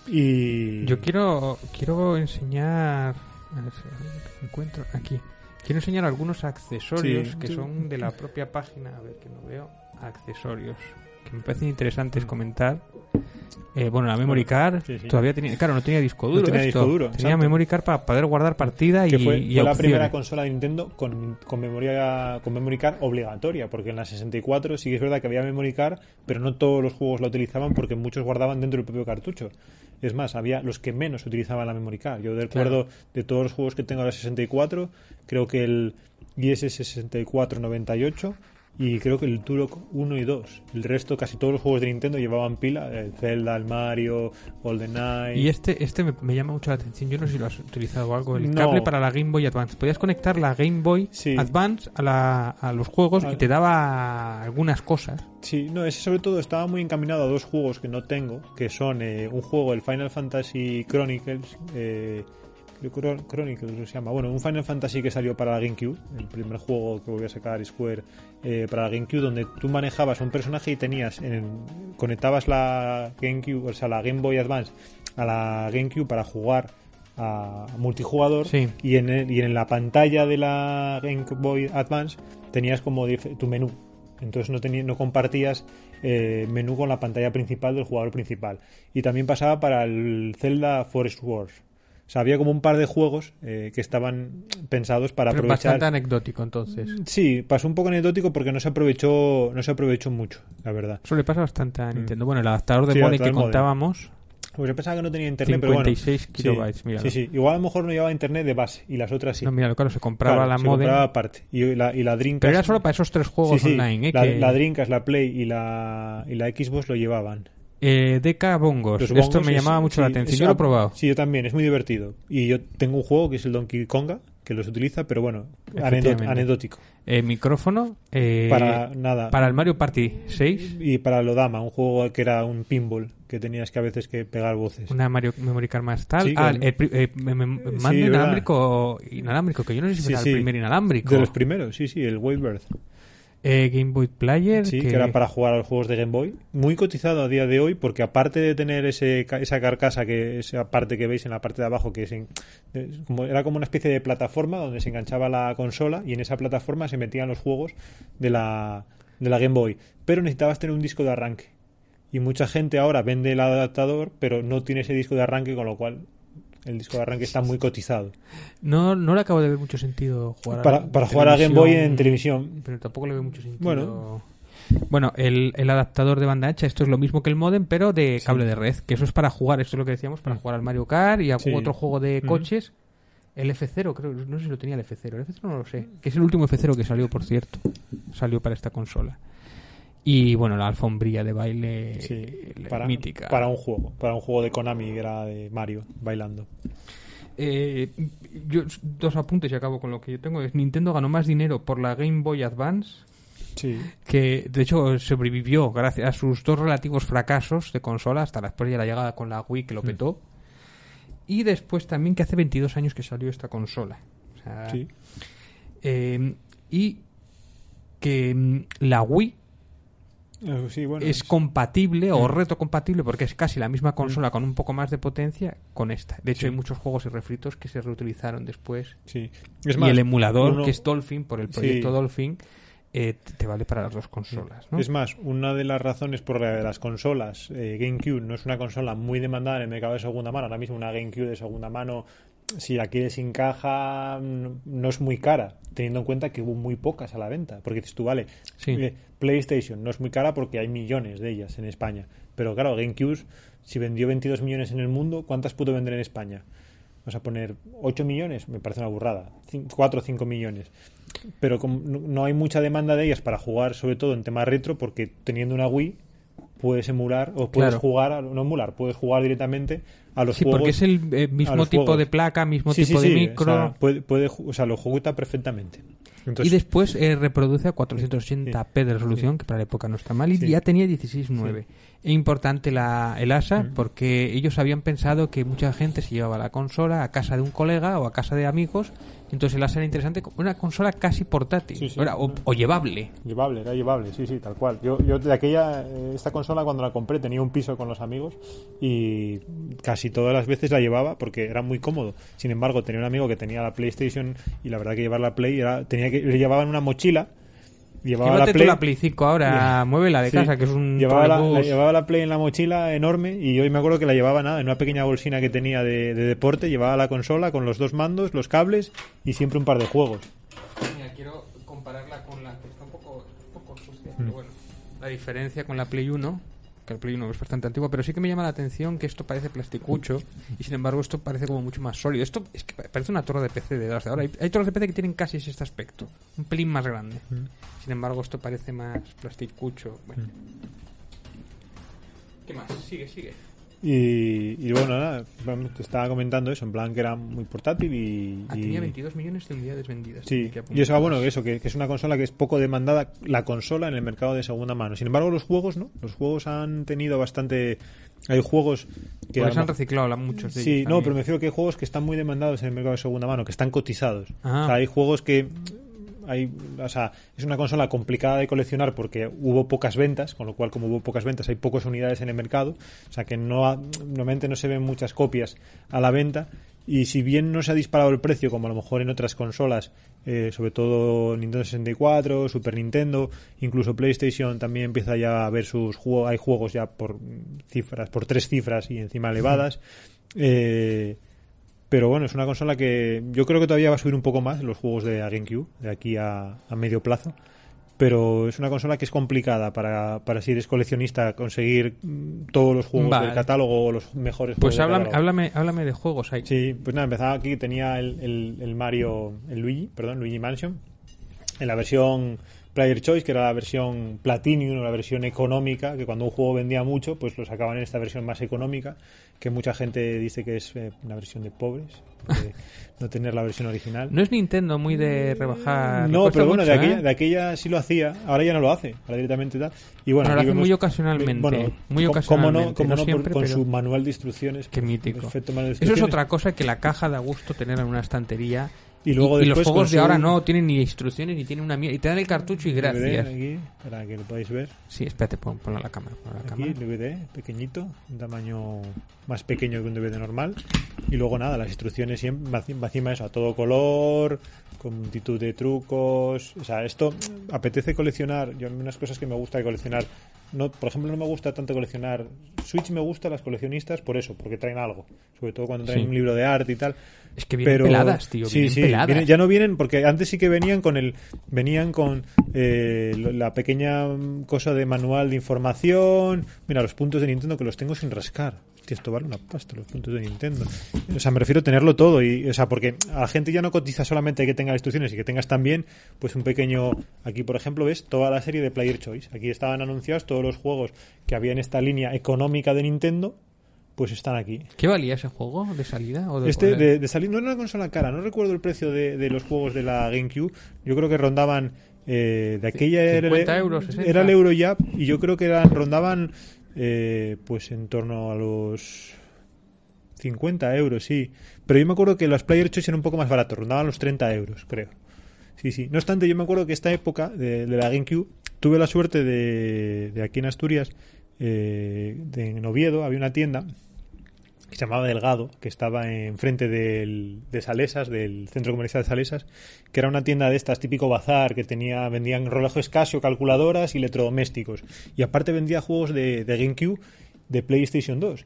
Y Yo quiero quiero enseñar... A ver si encuentro aquí. Quiero enseñar algunos accesorios Sí, que son de la propia página. A ver que no veo. Accesorios. Que me parecen interesantes Mm. comentar. Eh, bueno, la memory card Sí, sí. todavía tenía... Claro, no tenía disco No duro tenía esto. disco duro, Tenía exacto. memory card para poder guardar partida y, fue, y fue la primera consola de Nintendo con, con memoria con memory card obligatoria porque en la 64 sí que es verdad que había memory card pero no todos los juegos la utilizaban porque muchos guardaban dentro del propio cartucho es más había los que menos utilizaban la memory card yo recuerdo de todos los juegos que tengo en la 64 creo que el IS64 98 y creo que el Turok 1 y 2 el resto casi todos los juegos de Nintendo llevaban pila el Zelda el Mario GoldenEye Y este, este me, me llama mucho la atención. Yo no sé si lo has utilizado o algo. El No. cable para la Game Boy Advance. Podías conectar la Game Boy Sí. Advance a, la- a los juegos y te daba algunas cosas. Sí, no, ese sobre todo estaba muy encaminado a dos juegos que no tengo, que son eh, un juego, el Final Fantasy Chronicles, eh, Chronicles se llama, bueno, un Final Fantasy que salió para la GameCube, el primer juego que voy a sacar Square eh, para la GameCube, donde tú manejabas un personaje y tenías, en- conectabas la GameCube, o sea, la Game Boy Advance a la GameCube para jugar a multijugador Sí. y, en el- y en la pantalla de la Game Boy Advance tenías como tu menú. Entonces no, tenías, no compartías eh, menú con la pantalla principal del jugador principal. Y también pasaba para el Zelda Forest Wars. O sea, había como un par de juegos eh, que estaban pensados para Pero aprovechar. bastante anecdótico, entonces. Sí, pasó un poco anecdótico porque no se aprovechó, no se aprovechó mucho, la verdad. Eso le pasa bastante a Nintendo. Bueno, el adaptador de Mm. Sí, que contábamos, Pues yo pensaba que no tenía internet, pero bueno. 56 kilobytes, sí, míralo. sí, sí. Igual a lo mejor no llevaba internet de base y las otras sí. no, mira, claro, se compraba Claro, la se modem. compraba aparte. Y la, y la Dreamcast. Pero era solo para esos tres juegos sí, online, ¿eh? la, que- la Dreamcast, la Play y la, y la Xbox lo llevaban. Eh, DK Bongos. Los Esto bongos me es- llamaba mucho la sí, atención. es- Yo lo he probado. Sí, yo también, es muy divertido. Y yo tengo un juego que es el Donkey Konga, que los utiliza, pero bueno, anecdótico. Eh, micrófono. eh, Para nada. para el Mario Party 6. Y para el Odama, un juego que era un pinball, que tenías que a veces que pegar voces. Una Mario Memory Card más tal. Sí, ah, el, eh, mando verdad. inalámbrico, inalámbrico, que yo no sé si Sí, era sí. el primer inalámbrico. De los primeros, sí, sí, el Wavebird. Eh, Game Boy Player. Sí, que... era para jugar a los juegos de Game Boy. Muy cotizado a día de hoy porque aparte de tener ese, esa carcasa, que esa parte que veis en la parte de abajo, que es en- como, era como una especie de plataforma donde se enganchaba la consola y en esa plataforma se metían los juegos de la, de la Game Boy. Pero necesitabas tener un disco de arranque. Y mucha gente ahora vende el adaptador, pero no tiene ese disco de arranque, con lo cual el disco de arranque está muy cotizado. No, no le acabo de ver mucho sentido jugar Para, a para jugar a Game Boy en televisión. Pero tampoco le veo mucho sentido. Bueno. Bueno, el, el adaptador de banda ancha, esto es lo mismo que el modem, pero de cable de red, que eso es para jugar, esto es lo que decíamos, para Mm. jugar al Mario Kart y a Sí. otro juego de Mm. coches. El F0, creo, no sé si lo tenía el F0, el F0 no lo sé, que es el último F0 que salió, por cierto, salió para esta consola. Y bueno, la alfombrilla de baile Sí, para, mítica. para un juego, para un juego de Konami que era de Mario bailando. eh, yo, dos apuntes y acabo con lo que yo tengo. Es Nintendo ganó más dinero por la Game Boy Advance Sí. que de hecho sobrevivió gracias a sus dos relativos fracasos de consola hasta después de la llegada con la Wii que lo petó y después también que hace 22 años que salió esta consola O sea, Sí. eh, y que mm, la Wii Eh, sí, bueno, es es- compatible o Mm. retrocompatible porque es casi la misma consola con un poco más de potencia con esta. De hecho, hay muchos juegos y refritos que se reutilizaron después. sí. Es y más, el emulador, uno- que es Dolphin, por el proyecto Dolphin, eh, te te vale para las dos consolas. ¿no? Es más, una de las razones por la de las consolas, eh, GameCube no es una consola muy demandada en el mercado de segunda mano. Ahora mismo una GameCube de segunda mano, si la quieres sin caja, no, no es muy cara, teniendo en cuenta que hubo muy pocas a la venta. Porque dices tú, vale, Sí. eh, PlayStation no es muy cara porque hay millones de ellas en España. Pero claro, GameCube, si vendió 22 millones en el mundo, ¿cuántas pudo vender en España? Vamos a poner 8 millones, me parece una burrada. 4 o 5 millones. Pero no hay mucha demanda de ellas para jugar, sobre todo en tema retro, porque teniendo una Wii puedes emular o puedes Claro. jugar, no emular, puedes jugar directamente a los Sí, juegos. porque es el eh, mismo tipo juegos. de placa, mismo Sí, tipo sí, de micro. O sea, puede, puede o sea, lo ejecuta perfectamente. Entonces, y después eh, reproduce a 480p de resolución, que para la época no está mal, y Sí. ya tenía 16.9. Es importante la, el ASA porque ellos habían pensado que mucha gente se llevaba la consola a casa de un colega o a casa de amigos, entonces el ASA era interesante una consola casi portátil. Era- o, o llevable. Llevable, era llevable, sí, sí, tal cual. Yo, yo de aquella, eh, esta consola cuando la compré tenía un piso con los amigos y casi todas las veces la llevaba porque era muy cómodo. Sin embargo, tenía un amigo que tenía la PlayStation y la verdad que llevar la Play era, tenía que, le llevaba en una mochila, llevaba la tú Play. la Play 5 ahora, muévela de Sí. casa, que es un llevaba la, la- llevaba la Play en la mochila enorme y yo me acuerdo que la llevaba nada, en una pequeña bolsina que tenía de, de deporte, llevaba la consola con los dos mandos, los cables y siempre un par de juegos. Mira, quiero compararla con la que está un poco, un poco sucia, Mm. pero bueno. La diferencia con la Play 1, que el Play 1 es bastante antiguo, pero sí que me llama la atención que esto parece plasticucho y sin embargo esto parece como mucho más sólido. Esto es que pa- parece una torre de PC de ahora. Hay, hay torres de PC que tienen casi este aspecto, un pelín más grande. Mm. Sin embargo, esto parece más plasticucho. Bueno. Mm. ¿Qué más? Sigue, sigue. Y, y bueno, nada, vamos, te estaba comentando eso, en plan que era muy portátil y... Ah, y- tenía 22 millones de unidades vendidas. Sí, y eso, ah, bueno, que eso, que, que es una consola que es poco demandada, la consola en el mercado de segunda mano. Sin embargo, los juegos, ¿no? Los juegos han tenido bastante... Hay juegos que... Pues han reciclado la- muchos de Sí, ellos no, pero me refiero que hay juegos que están muy demandados en el mercado de segunda mano, que están cotizados. Ah. O sea, hay juegos que hay, o sea, es una consola complicada de coleccionar porque hubo pocas ventas, con lo cual como hubo pocas ventas hay pocas unidades en el mercado, o sea que no ha- normalmente no se ven muchas copias a la venta y si bien no se ha disparado el precio como a lo mejor en otras consolas, eh, sobre todo Nintendo 64, Super Nintendo, incluso PlayStation también empieza ya a ver sus juegos, hay juegos ya por cifras, por tres cifras y encima elevadas. Eh, pero bueno, es una consola que yo creo que todavía va a subir un poco más los juegos de GameCube, de aquí a, a medio plazo. Pero es una consola que es complicada para, para si eres coleccionista conseguir mm, todos los juegos Vale. del catálogo o los mejores Pues juegos del háblame, háblame, háblame de juegos. Hay. Sí, pues nada, empezaba aquí, tenía el, el, el Mario, el Luigi, perdón, Luigi Mansion, en la versión Player Choice, que era la versión Platinum, la versión económica, que cuando un juego vendía mucho, pues lo sacaban en esta versión más económica, que mucha gente dice que es eh, una versión de pobres, no tener la versión original. No es Nintendo muy de rebajar. No, pero bueno, mucho, de, aquella, ¿eh? de aquella sí lo hacía, ahora ya no lo hace, ahora directamente tal. Y bueno, lo hace muy ocasionalmente, Bueno, muy ocasionalmente, Como no, no no, por- siempre, con su manual de instrucciones. Qué mítico. manual de Eso es instrucciones. otra cosa que la caja da gusto tener en una estantería. Y luego los después juegos con de ahora no tienen ni instrucciones ni tienen una mierda. Y te dan el cartucho y gracias. aquí, para que lo podáis ver. Sí, espérate, pon, ponlo a la cámara. ponlo a la Aquí, cámara. DVD, pequeñito, un tamaño más pequeño que un DVD normal. Y luego nada, las instrucciones siempre va va encima eso, a todo color, con multitud de trucos. O sea, esto apetece coleccionar. Yo, unas cosas que me gusta de coleccionar. No, por ejemplo, no me gusta tanto coleccionar. Switch me gusta las coleccionistas por eso, porque traen algo. Sobre todo cuando traen Sí. un libro de arte y tal. Es que vienen pero peladas, tío. sí, vienen sí, peladas. vienen- ya no vienen porque antes sí que venían con el venían con eh, la pequeña cosa de manual de información mira los puntos de Nintendo que los tengo sin rascar Tío, esto vale una pasta los puntos de Nintendo o sea me refiero a tenerlo todo y o sea porque a la gente ya no cotiza solamente que tenga instrucciones y que tengas también pues un pequeño aquí por ejemplo ves toda la serie de Player Choice aquí estaban anunciados todos los juegos que había en esta línea económica de Nintendo pues están aquí. ¿Qué valía ese juego de salida? O de Este de, de salir no era una consola cara, no recuerdo el precio de, de los juegos de la GameCube. Yo creo que rondaban eh, de aquella era, 50 euros, 60. era el Euro ya y yo creo que eran rondaban eh, pues en torno a los 50 euros, sí. Pero yo me acuerdo que los Player Choice eran un poco más baratos, rondaban los 30 euros, creo. Sí, sí. No obstante, yo me acuerdo que esta época de, la GameCube tuve la suerte de, de aquí en Asturias, eh, de, en Oviedo, había una tienda que se llamaba Delgado, que estaba enfrente del, de Salesas, del centro comercial de Salesas, que era una tienda de estas típico bazar, que tenía vendían relojes Casio, calculadoras y electrodomésticos. Y aparte vendía juegos de, de GameCube de PlayStation 2.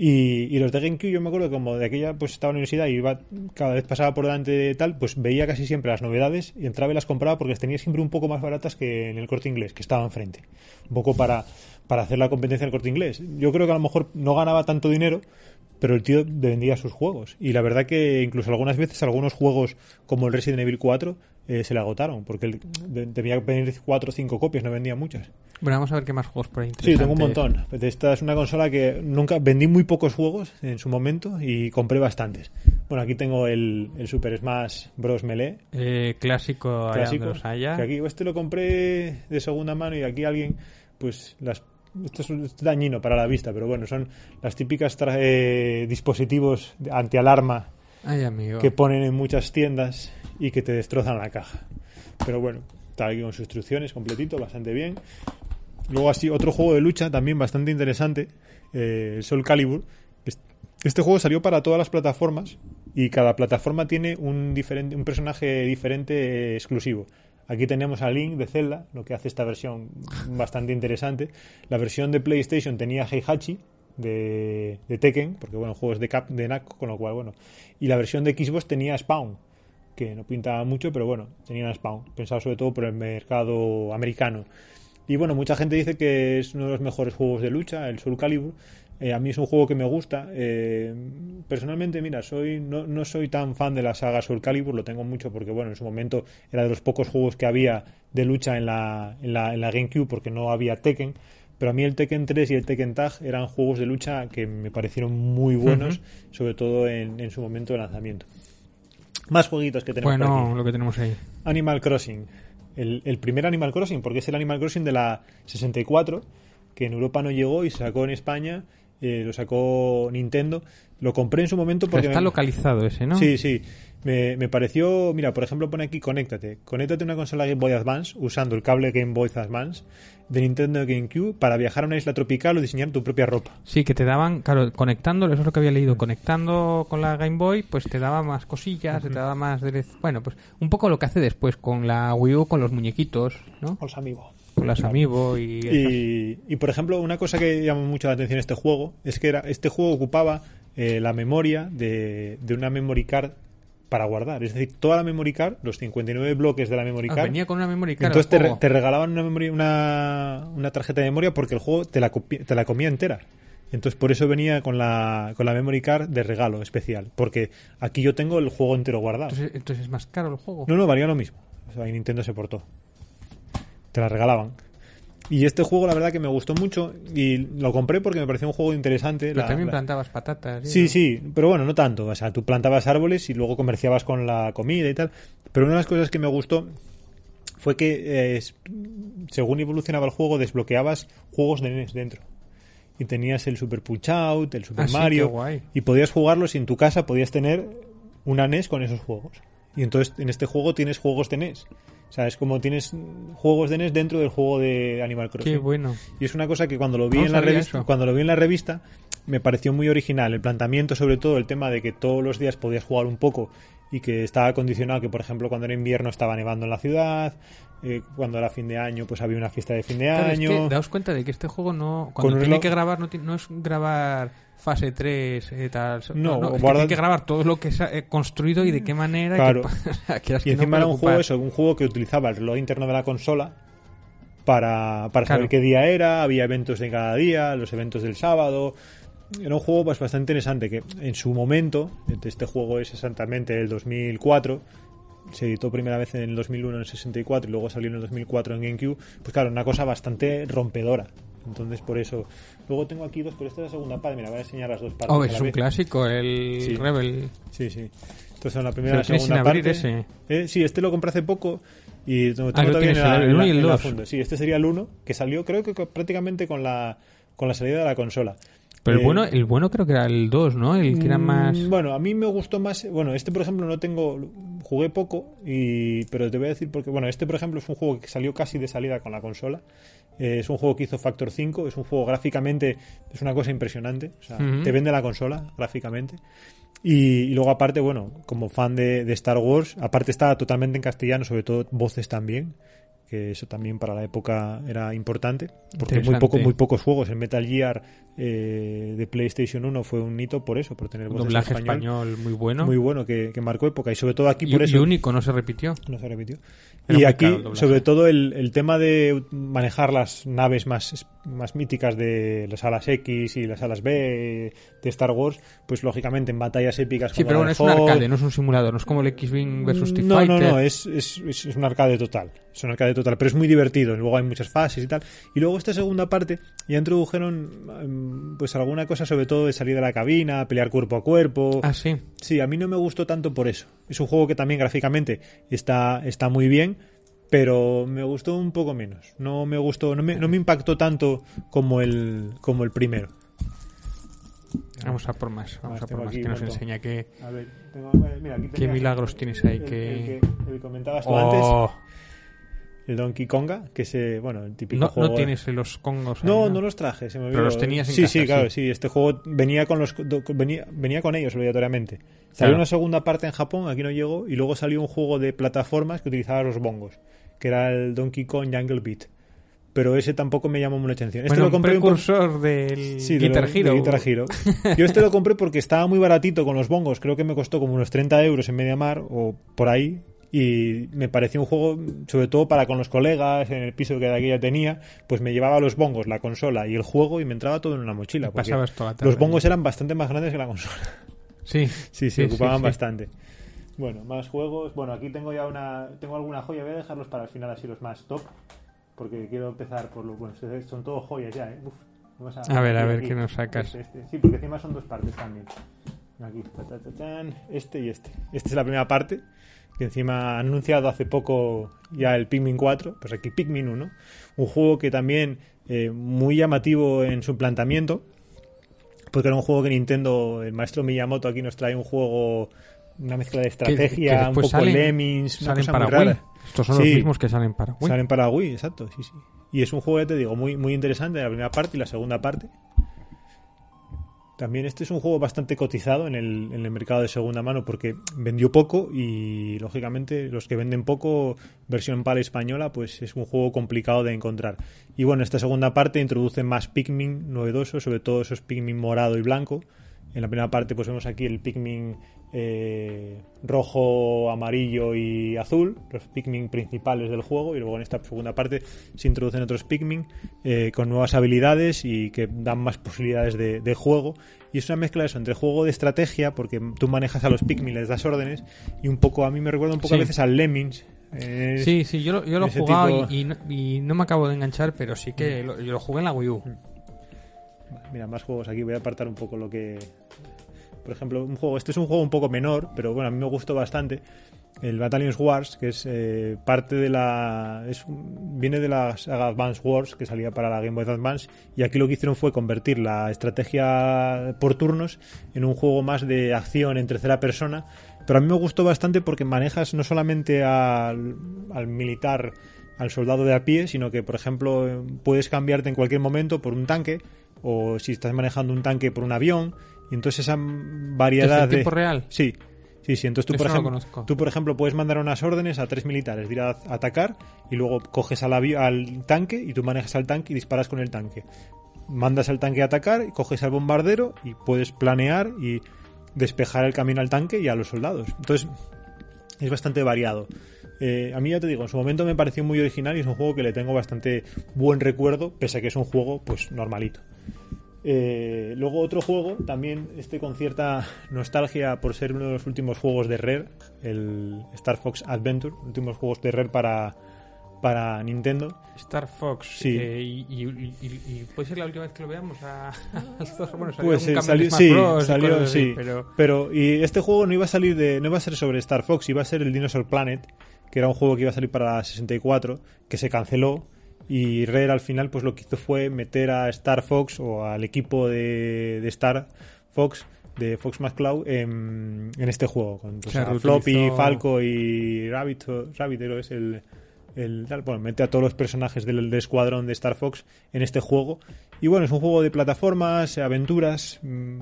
Y, los de GameCube yo me acuerdo que como de aquella pues estaba en la universidad y iba, cada vez pasaba por delante de tal, pues veía casi siempre las novedades y entraba y las compraba porque las tenía siempre un poco más baratas que en el corte inglés, que estaba enfrente. Un poco para, para hacer la competencia del corte inglés. Yo creo que a lo mejor no ganaba tanto dinero, pero el tío vendía sus juegos. Y la verdad que incluso algunas veces algunos juegos como el Resident Evil 4 eh, se le agotaron, porque él de- debía venir 4 o 5 copias, no vendía muchas. Bueno, vamos a ver qué más juegos por ahí Sí, tengo un montón. Esta es una consola que nunca vendí muy pocos juegos en su momento y compré bastantes. Bueno, aquí tengo el, el Super Smash Bros. Melee. Eh, clásico, allá Clásico. Que aquí este lo compré de segunda mano y aquí alguien, pues las esto es, dañino para la vista, pero bueno, son las típicas tra- eh, dispositivos de antialarma Ay, amigo. que ponen en muchas tiendas y que te destrozan la caja. Pero bueno, está aquí con sus instrucciones, completito, bastante bien. Luego así, otro juego de lucha también bastante interesante, eh, el Soul Calibur. Est- Este juego salió para todas las plataformas y cada plataforma tiene un, diferente, un personaje diferente eh, exclusivo. Aquí tenemos a Link de Zelda, lo que hace esta versión bastante interesante. La versión de PlayStation tenía Heihachi de, de Tekken, porque bueno, juegos de, Cap, de Naco, con lo cual bueno. Y la versión de Xbox tenía Spawn, que no pintaba mucho, pero bueno, tenía Spawn, pensado sobre todo por el mercado americano. Y bueno, mucha gente dice que es uno de los mejores juegos de lucha, el Soul Calibur. Eh, a mí es un juego que me gusta. Eh, personalmente, mira, soy no, no soy tan fan de la saga Soul Calibur, lo tengo mucho porque, bueno, en su momento era de los pocos juegos que había de lucha en la, en la, en la GameCube porque no había Tekken. Pero a mí el Tekken 3 y el Tekken Tag eran juegos de lucha que me parecieron muy buenos, sobre todo en, en su momento de lanzamiento. Más jueguitos que tenemos por aquí. Bueno, lo que tenemos ahí. Animal Crossing. El, el primer Animal Crossing, porque es el Animal Crossing de la 64, que en Europa no llegó y se sacó en España, eh, lo sacó Nintendo. Lo compré en su momento Pero porque... está me- localizado ese, ¿no? Sí, sí. Me, me pareció... Mira, por ejemplo, pone aquí Conéctate. Conéctate a una consola Game Boy Advance usando el cable Game Boy Advance de Nintendo GameCube para viajar a una isla tropical o diseñar tu propia ropa. Sí, que te daban, claro, conectando, eso es lo que había leído, conectando con la Game Boy, pues te daba más cosillas, te daba más... Bueno, pues un poco lo que hace después con la Wii U, con los muñequitos, ¿no? Os amigo. Con las Amiibo y... Y, y, por ejemplo, una cosa que llamó mucho la atención en este juego es que era, este juego ocupaba eh, la memoria de, de una memory card para guardar. Es decir, toda la memory card, los 59 bloques de la memory Ah, card. venía con una memoria card entonces te, re- juego. te regalaban una, memoria, una, una tarjeta de memoria porque el juego te la, te la comía entera. Entonces por eso venía con la, con la memory card de regalo especial. Porque aquí yo tengo el juego entero guardado. Entonces, entonces es más caro el juego. No, no, valía lo mismo. O sea, ahí Nintendo se portó. Te la regalaban. Y este juego, la verdad, que me gustó mucho. Y lo compré porque me pareció un juego interesante. Pero La- también la- plantabas patatas. ¿eh? Sí, ¿no? sí, pero bueno, no tanto. O sea, tú plantabas árboles y luego comerciabas con la comida y tal. Pero una de las cosas que me gustó fue que eh, según evolucionaba el juego, desbloqueabas juegos de NES dentro. Y tenías el Super Punch Out, el Super Ah, sí, Mario. qué guay. Y podías jugarlos y en tu casa podías tener una NES con esos juegos. Y entonces en este juego tienes juegos de NES. O sea, es como tienes juegos de NES dentro del juego de Animal Crossing. Qué bueno. Y es una cosa que cuando lo vi No en la revista, eso. cuando lo vi en la revista, me pareció muy original. El planteamiento, sobre todo, el tema de que todos los días podías jugar un poco y que estaba condicionado que, por ejemplo, cuando era invierno estaba nevando en la ciudad, eh, cuando era fin de año, pues había una fiesta de fin de Claro, es año. que daos cuenta de que este juego no. Cuando tiene reloj- que grabar, no, es grabar fase 3 y tal. No, es que guarda- tiene que grabar todo lo que se ha eh, construido y de qué manera. y Claro. que- Y encima era un juego eso, un juego que utilizaba el reloj interno de la consola para, para Claro. saber qué día era, había eventos de cada día, los eventos del sábado. Era un juego pues, bastante interesante que en su momento, este juego es exactamente del 2004, se editó primera vez en el 2001 en el 64 y luego salió en el 2004 en GameCube, pues claro, una cosa bastante rompedora. Entonces, por eso. Luego tengo aquí dos, pero esta es la segunda parte. Mira, voy a enseñar las dos partes. Oh, es un vez. clásico, el Sí. Rebel. Sí, sí. Entonces, son la primera y la segunda abrir parte. ese. Eh, sí, este lo compré hace poco y tengo Ah, en la, el en uno la- y el en la dos. funda. Sí, este sería el 1, que salió creo que prácticamente con la, con la salida de la consola. Pero el Eh, bueno, el bueno creo que era el 2, ¿no? El que era Mm, más... Bueno, a mí me gustó más. Bueno, este por ejemplo no tengo. Jugué poco, y pero te voy a decir porque. Bueno, este por ejemplo es un juego que salió casi de salida con la consola. Eh, es un juego que hizo Factor 5. Es un juego gráficamente. Es una cosa impresionante. O sea, te vende la consola gráficamente. Y, y luego, aparte, bueno, como fan de, de Star Wars, aparte estaba totalmente en castellano, sobre todo voces también. Que eso también para la época era importante. Porque muy, poco, muy pocos juegos. El Metal Gear eh, de PlayStation 1 fue un hito por eso, por tener un doblaje español español muy bueno. muy bueno que, que marcó época y sobre todo aquí y, por y eso único, no se repitió. no se repitió Era y aquí sobre todo el, el tema de manejar las naves más más míticas de las alas X y las alas B de Star Wars pues lógicamente en batallas épicas Sí, como pero bueno, es un arcade, no es un simulador, no es como el X-Wing versus TIE no, no, no, es, es, es- es un arcade total. Es un arcade total, pero es muy divertido. Luego hay muchas fases y tal. Y luego esta segunda parte ya introdujeron pues alguna cosa sobre todo de salir de la cabina, pelear cuerpo a cuerpo. Ah, sí. Sí, a mí no me gustó tanto por eso. Es un juego que también gráficamente está, está muy bien, pero me gustó un poco menos. No me gustó, no me, no me impactó tanto como el, como el primero. Vamos a por más, vamos a por más, que nos montón. enseña que... A ver, tengo, bueno, mira, aquí ¿Qué milagros tienes ahí? el- que... el que, el que comentabas tú antes. El Donkey Konga, que es, bueno, el típico no, juego... no tienes los congos ahí, No, no los traje, se me Pero olvidó. los tenías en Sí, casa, sí, claro, sí. Este juego venía con los venía, venía con ellos obligatoriamente. Salió Claro. una segunda parte en Japón, aquí no llegó, y luego salió un juego de plataformas que utilizaba los bongos, que era el Donkey Kong Jungle Beat. Pero ese tampoco me llamó mucha atención. Este Bueno, lo compré un precursor del Sí, de lo- de Hero. Guitar Hero. Yo este lo compré porque estaba muy baratito con los bongos. Creo que me costó como unos 30 euros en Mediamar o por ahí. Y me pareció un juego, sobre todo para con los colegas, en el piso que de aquí ya tenía, pues me llevaba los bongos, la consola y el juego y me entraba todo en una mochila. Pasabas toda la tarde los bongos eran bastante más grandes que la consola. Sí, Sí, ocupaban sí. bastante. Bueno, más juegos. Bueno, aquí tengo ya una. Tengo alguna joya. Voy a dejarlos para el final, así los más top. Porque quiero empezar por lo bueno. Son todos joyas ya, ¿eh? Uf, vamos A ver, a ver, aquí. ¿qué nos sacas? Este, este. Sí, porque encima son dos partes también. Aquí, este y este. Esta es la primera parte. Que encima han anunciado hace poco ya el Pikmin 4. Pues aquí Pikmin 1. Un juego que también eh, muy llamativo en su planteamiento porque era un juego que Nintendo, el maestro Miyamoto aquí nos trae un juego, una mezcla de estrategia, que un poco salen- Lemmings, una Salen cosa para muy rara. Estos son Sí. los mismos que salen para Wii. Salen para Wii, exacto, sí, sí. Y es un juego, ya te digo, muy, muy interesante, la primera parte y la segunda parte. También este es un juego bastante cotizado en el, mercado de segunda mano porque vendió poco y lógicamente los que venden poco, versión PAL española, pues es un juego complicado de encontrar. Y bueno, esta segunda parte introduce más Pikmin novedosos, sobre todo esos Pikmin morado y blanco. En la primera parte pues vemos aquí el Pikmin eh, rojo, amarillo y azul, los Pikmin principales del juego, y luego en esta segunda parte se introducen otros Pikmin eh, con nuevas habilidades y que dan más posibilidades de, de juego. Y es una mezcla de eso, entre juego de estrategia, porque tú manejas a los Pikmin, les das órdenes, y un poco, a mí me recuerda un poco Sí. a veces al Lemmings. eh, Sí, sí, yo lo, yo lo he jugado tipo- y, y no, y no me acabo de enganchar, pero sí que lo, yo lo jugué en la Wii U. Mira, más juegos aquí. Voy a apartar un poco lo que. Por ejemplo, un juego. Este es un juego un poco menor, pero bueno, a mí me gustó bastante. El Battalions Wars, que es eh, parte de la. Es, viene de la saga Advance Wars, que salía para la Game Boy Advance. Y aquí lo que hicieron fue convertir la estrategia por turnos en un juego más de acción en tercera persona. Pero a mí me gustó bastante porque manejas no solamente al, militar, al soldado de a pie, sino que, por ejemplo, puedes cambiarte en cualquier momento por un tanque, o si estás manejando un tanque por un avión, y entonces esa variedad ¿Es en de... tiempo real? Sí, sí, sí. Entonces tú Eso por, ejemplo, tú, por ejemplo, puedes mandar unas órdenes a tres militares de ir a atacar y luego coges al, al tanque y tú manejas al tanque y disparas con el tanque. Mandas al tanque a atacar, y coges al bombardero y puedes planear y despejar el camino al tanque y a los soldados. Entonces, es bastante variado. Eh, a mí ya te digo, en su momento me pareció muy original y es un juego que le tengo bastante buen recuerdo, pese a que es un juego pues normalito. Eh, luego otro juego, también este con cierta nostalgia por ser uno de los últimos juegos de Rare, el Star Fox Adventure, últimos juegos de Rare para, para Nintendo. Star Fox. Sí. eh, y, y- y- y puede ser la última vez que lo veamos a, Zorro. Bueno, salió Pues algún eh, salió, sí, Bros. salió, así, sí. pero Pero y este juego no iba a salir de, no iba a ser sobre Star Fox, iba a ser el Dinosaur Planet, que era un juego que iba a salir para la 64, que se canceló y Rare al final pues lo que hizo fue meter a Star Fox o al equipo de, de Star Fox de Fox McCloud en, en este juego con pues, Floppy, Falco y Rabbit, Rabbit es el, el tal, bueno, mete a todos los personajes del, del escuadrón de Star Fox en este juego. Y bueno, es un juego de plataformas, aventuras, mm,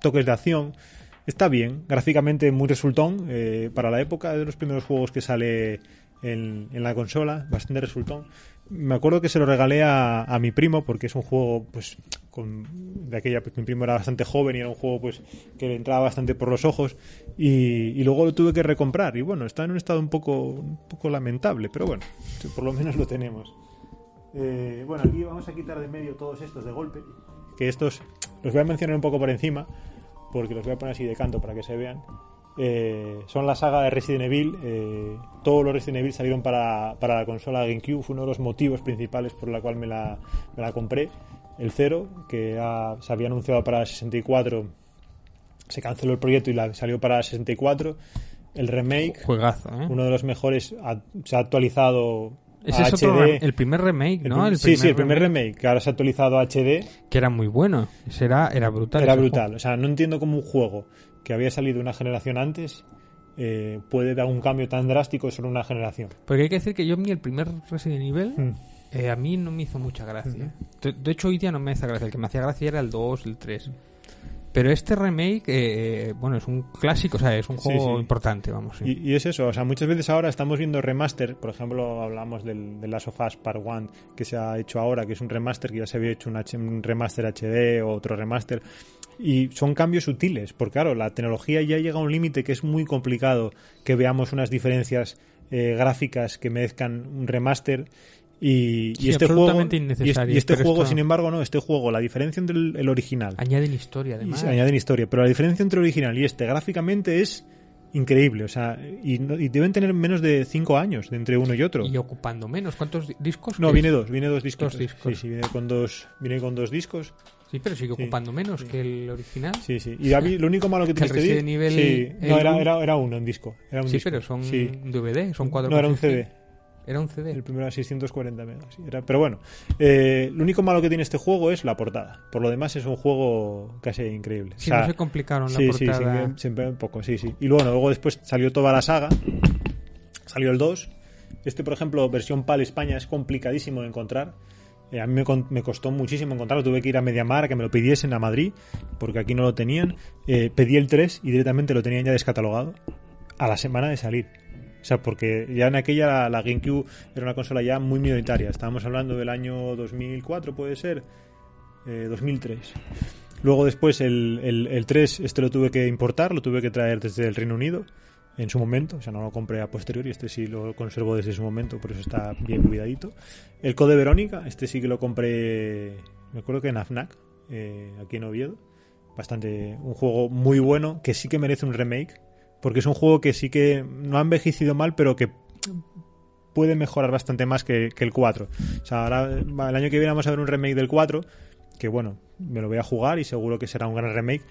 toques de acción. Está bien, gráficamente muy resultón eh, para la época, de los primeros juegos que sale en, en la consola, bastante resultón. Me acuerdo que se lo regalé a, a mi primo porque es un juego, pues, con, de aquella, pues mi primo era bastante joven y era un juego, pues, que le entraba bastante por los ojos y, y luego lo tuve que recomprar y bueno, está en un estado un poco, un poco lamentable, pero bueno, por lo menos lo tenemos. Eh, bueno, aquí vamos a quitar de medio todos estos de golpe, que estos los voy a mencionar un poco por encima, porque los voy a poner así de canto para que se vean. Eh, son la saga de Resident Evil. eh, todos los Resident Evil salieron para, para la consola GameCube. Fue uno de los motivos principales por la cual me la, me la compré. El 0, que ha- se había anunciado para 64, se canceló el proyecto y la, salió para 64. El remake, juegazo, ¿eh? uno de los mejores, ha- se ha actualizado Ese es otro el primer remake, El ¿no? sí, sí, el primer remake, que ahora se ha actualizado a HD, Que era muy bueno. Ese era, era brutal. era brutal. O sea, no entiendo cómo un juego que había salido una generación antes eh, puede dar un cambio tan drástico solo una generación. Porque hay que decir que yo, mí, el primer Resident Evil, Mm. eh, a mí no me hizo mucha gracia. de, de hecho, hoy día no me hace gracia. El que me hacía gracia era el 2, el 3. Pero este remake, eh, bueno, es un clásico, o sea, es un Sí, juego sí. importante, vamos. sí. Y, y es eso, o sea, muchas veces ahora estamos viendo remaster, por ejemplo, hablamos del, del Last of Us Part 1 que se ha hecho ahora, que es un remaster, que ya se había hecho un, H- un remaster HD o otro remaster, y son cambios sutiles, porque claro, la tecnología ya llega a un límite que es muy complicado que veamos unas diferencias eh, gráficas que merezcan un remaster. Y, Sí, y este juego, y y este juego, esto- sin embargo, no, este juego, la diferencia entre el, el original Añaden historia, y además. se añaden historia. Pero la diferencia entre el original y este gráficamente es increíble. O sea, y, no- y deben tener menos de 5 años de entre uno y otro. Y ocupando menos. ¿Cuántos di- discos? No, viene dos, viene dos discos. Dos discos. Sí, sí, viene con dos, viene con dos discos. Sí, pero sigue Sí. ocupando menos que el original. Sí, sí. Y David, lo único malo que Que tiene el este Resident disco. Evil, Sí, el no, era, era, era uno en disco. Era un Sí, disco. pero son Sí. DVD, son cuatro No, era un. CD. Era un CD. El primero era 640 megas. sí, era- pero bueno, eh, lo único malo que tiene este juego es la portada. Por lo demás es un juego casi increíble. Sí, O sea, no se complicaron sí, la sí, portada. sí, siempre un poco, sí, sí. Y luego, luego después salió toda la saga. Salió el 2. Este, por ejemplo, versión PAL España es complicadísimo de encontrar. Eh, a mí me, me costó muchísimo encontrarlo. Tuve que ir a Mediamar a que me lo pidiesen a Madrid, porque aquí no lo tenían. Eh, pedí el 3 y directamente lo tenían ya descatalogado a la semana de salir. O sea, porque ya en aquella la, la GameCube era una consola ya muy minoritaria. Estábamos hablando del año 2004, puede ser. Eh, 2003. Luego después el, el, el 3, este lo tuve que importar, lo tuve que traer desde el Reino Unido en su momento, o sea, no lo compré a posteriori, este sí lo conservo desde su momento, por eso está bien cuidadito. El Code Verónica, este sí que lo compré, me acuerdo que en AFNAC, eh, aquí en Oviedo. Bastante, un juego muy bueno, que sí que merece un remake, porque es un juego que sí que no ha envejecido mal, pero que puede mejorar bastante más que, que el 4. O sea, ahora, el año que viene vamos a ver un remake del 4, que bueno, me lo voy a jugar y seguro que será un gran remake,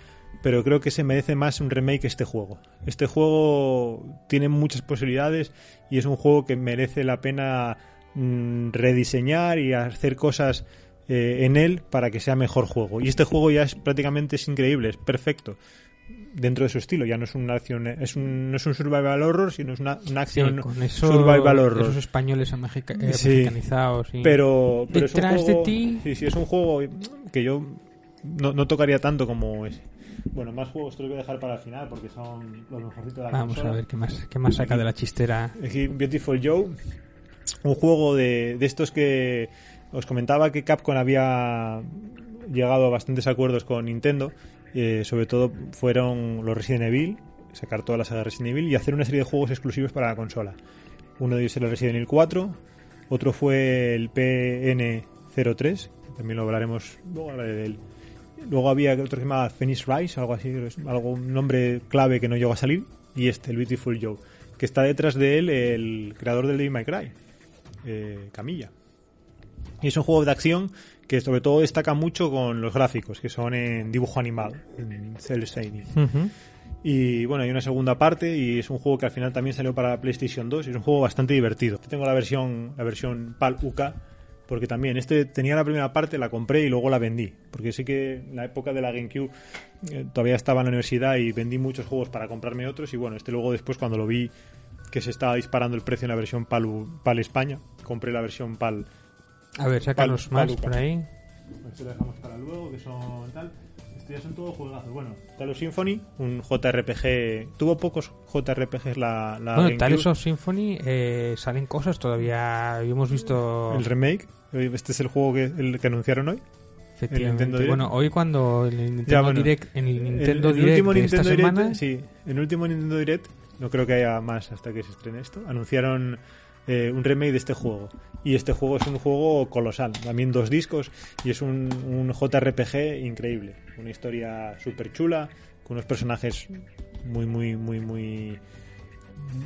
pero creo que se merece más un remake este juego. Este juego tiene muchas posibilidades y es un juego que merece la pena mm, rediseñar y hacer cosas eh, en él para que sea mejor juego. Y este juego ya es prácticamente es increíble, es perfecto dentro de su estilo. Ya no es una acción, es un, no es un survival horror, sino es una, una Sí, acción con eso, survival horror. esos españoles amejica- eh, Sí. mexicanizados. sí. Pero, pero es un Detrás de ti. Sí, sí, es un juego que yo no, no tocaría tanto como ese. Bueno, más juegos te los voy a dejar para el final porque son los mejorcitos de la Vamos consola. a ver qué más, qué más saca de la chistera. Aquí, Beautiful Joe, un juego de, de estos que os comentaba que Capcom había llegado a bastantes acuerdos con Nintendo, eh, sobre todo fueron los Resident Evil, sacar toda la saga Resident Evil y hacer una serie de juegos exclusivos para la consola. Uno de ellos era el Resident Evil 4, otro fue el PN03, que también lo hablaremos, luego hablaré de él. Luego había otro que se llamaba Phoenix Rise, algo así, algo, un nombre clave que no llegó a salir, y este, el Beautiful Joe, que está detrás de él el creador del Devil May Cry. eh, Camilla. Y es un juego de acción que sobre todo destaca mucho con los gráficos, que son en dibujo animado, en cel shading. Y bueno, hay una segunda parte y es un juego que al final también salió para PlayStation 2 y es un juego bastante divertido. Tengo la versión, la versión PAL UK porque también este tenía la primera parte, la compré y luego la vendí, porque sí que en la época de la GameCube eh, todavía estaba en la universidad y vendí muchos juegos para comprarme otros y bueno, este luego después cuando lo vi que se estaba disparando el precio en la versión PAL, PAL España, compré la versión PAL. A ver, sácanos Pal- más por ahí. Esto lo dejamos para luego, que son tal. Esto ya son todos juegazos. Bueno, Talos Symphony, un JRPG. Tuvo pocos JRPGs la, la bueno. Tales of Symphony eh, salen cosas todavía. Hemos visto. El remake. Este es el juego que, el que anunciaron hoy. efectivamente. Nintendo Direct. Bueno, hoy cuando el Nintendo Ya, bueno. Direct, en el El- Nintendo el, Direct último de esta Nintendo Direct, semana, sí, en el último Nintendo Direct, no creo que haya más hasta que se estrene esto, anunciaron eh, un remake de este juego. Y este juego es un juego colosal, también dos discos, y es un, un JRPG increíble. Una historia súper chula, con unos personajes muy, muy, muy, muy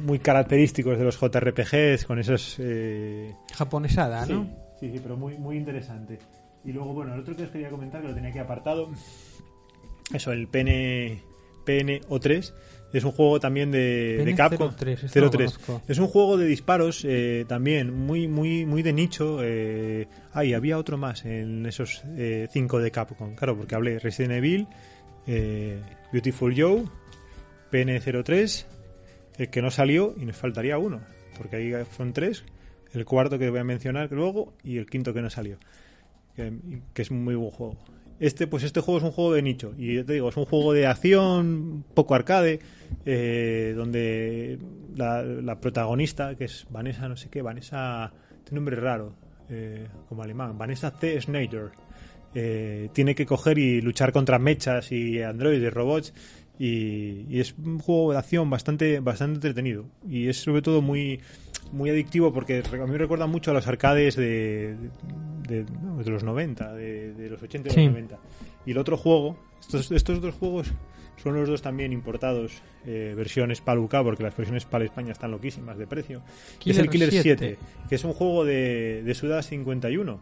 muy característicos de los JRPGs, con esos... eh, japonesada, ¿no? Sí, sí, sí, pero muy, muy interesante. Y luego, bueno, el otro que os quería comentar, que lo tenía aquí apartado, eso, el PN, PNO3, es un juego también de, Capcom. 03, esto lo 03. conozco. Es un juego de disparos eh, también, muy, muy, muy de nicho. Eh, ay, había otro más en esos eh, cinco de Capcom, claro, porque hablé Resident Evil, eh, Beautiful Joe, PN03, el que no salió y nos faltaría uno, porque ahí son tres, el cuarto que voy a mencionar luego y el quinto que no salió, que, que es un muy buen juego. Este, pues este juego es un juego de nicho y te digo, es un juego de acción, poco arcade, eh, donde la, protagonista, que es Vanessa, no sé qué, Vanessa, tiene un nombre raro, eh, como alemán, Vanessa C. Schneider, eh, tiene que coger y luchar contra mechas y androides, robots y, y es un juego de acción bastante bastante entretenido y es sobre todo muy muy adictivo porque a mí me recuerda mucho a los arcades de, de, no, de los 90, de, de los 80 y Sí. los 90. Y el otro juego, estos, estos dos juegos son los dos también importados, eh, versiones PAL UK, porque las versiones PAL España están loquísimas de precio. es el Killer Killer 7, 7, que es un juego de, de Suda 51.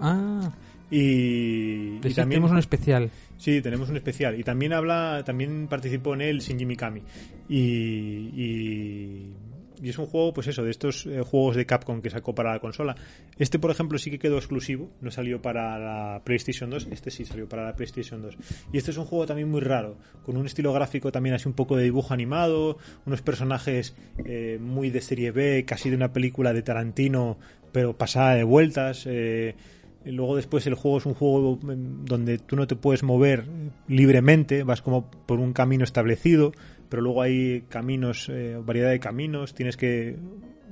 Ah, Y, y también tenemos un especial. Sí, tenemos un especial. Y también habla, también participó en él Shinji Mikami. Y, y, y es un juego, pues eso, de estos eh, juegos de Capcom que sacó para la consola. Este, por ejemplo, sí que quedó exclusivo, no salió para la PlayStation 2. Este sí salió para la PlayStation 2. Y este es un juego también muy raro, con un estilo gráfico también así un poco de dibujo animado, unos personajes eh, muy de serie B, casi de una película de Tarantino, pero pasada de vueltas. eh, Luego después el juego es un juego mm, donde tú no te puedes mover libremente, vas como por un camino establecido, pero luego hay caminos, eh, variedad de caminos, tienes que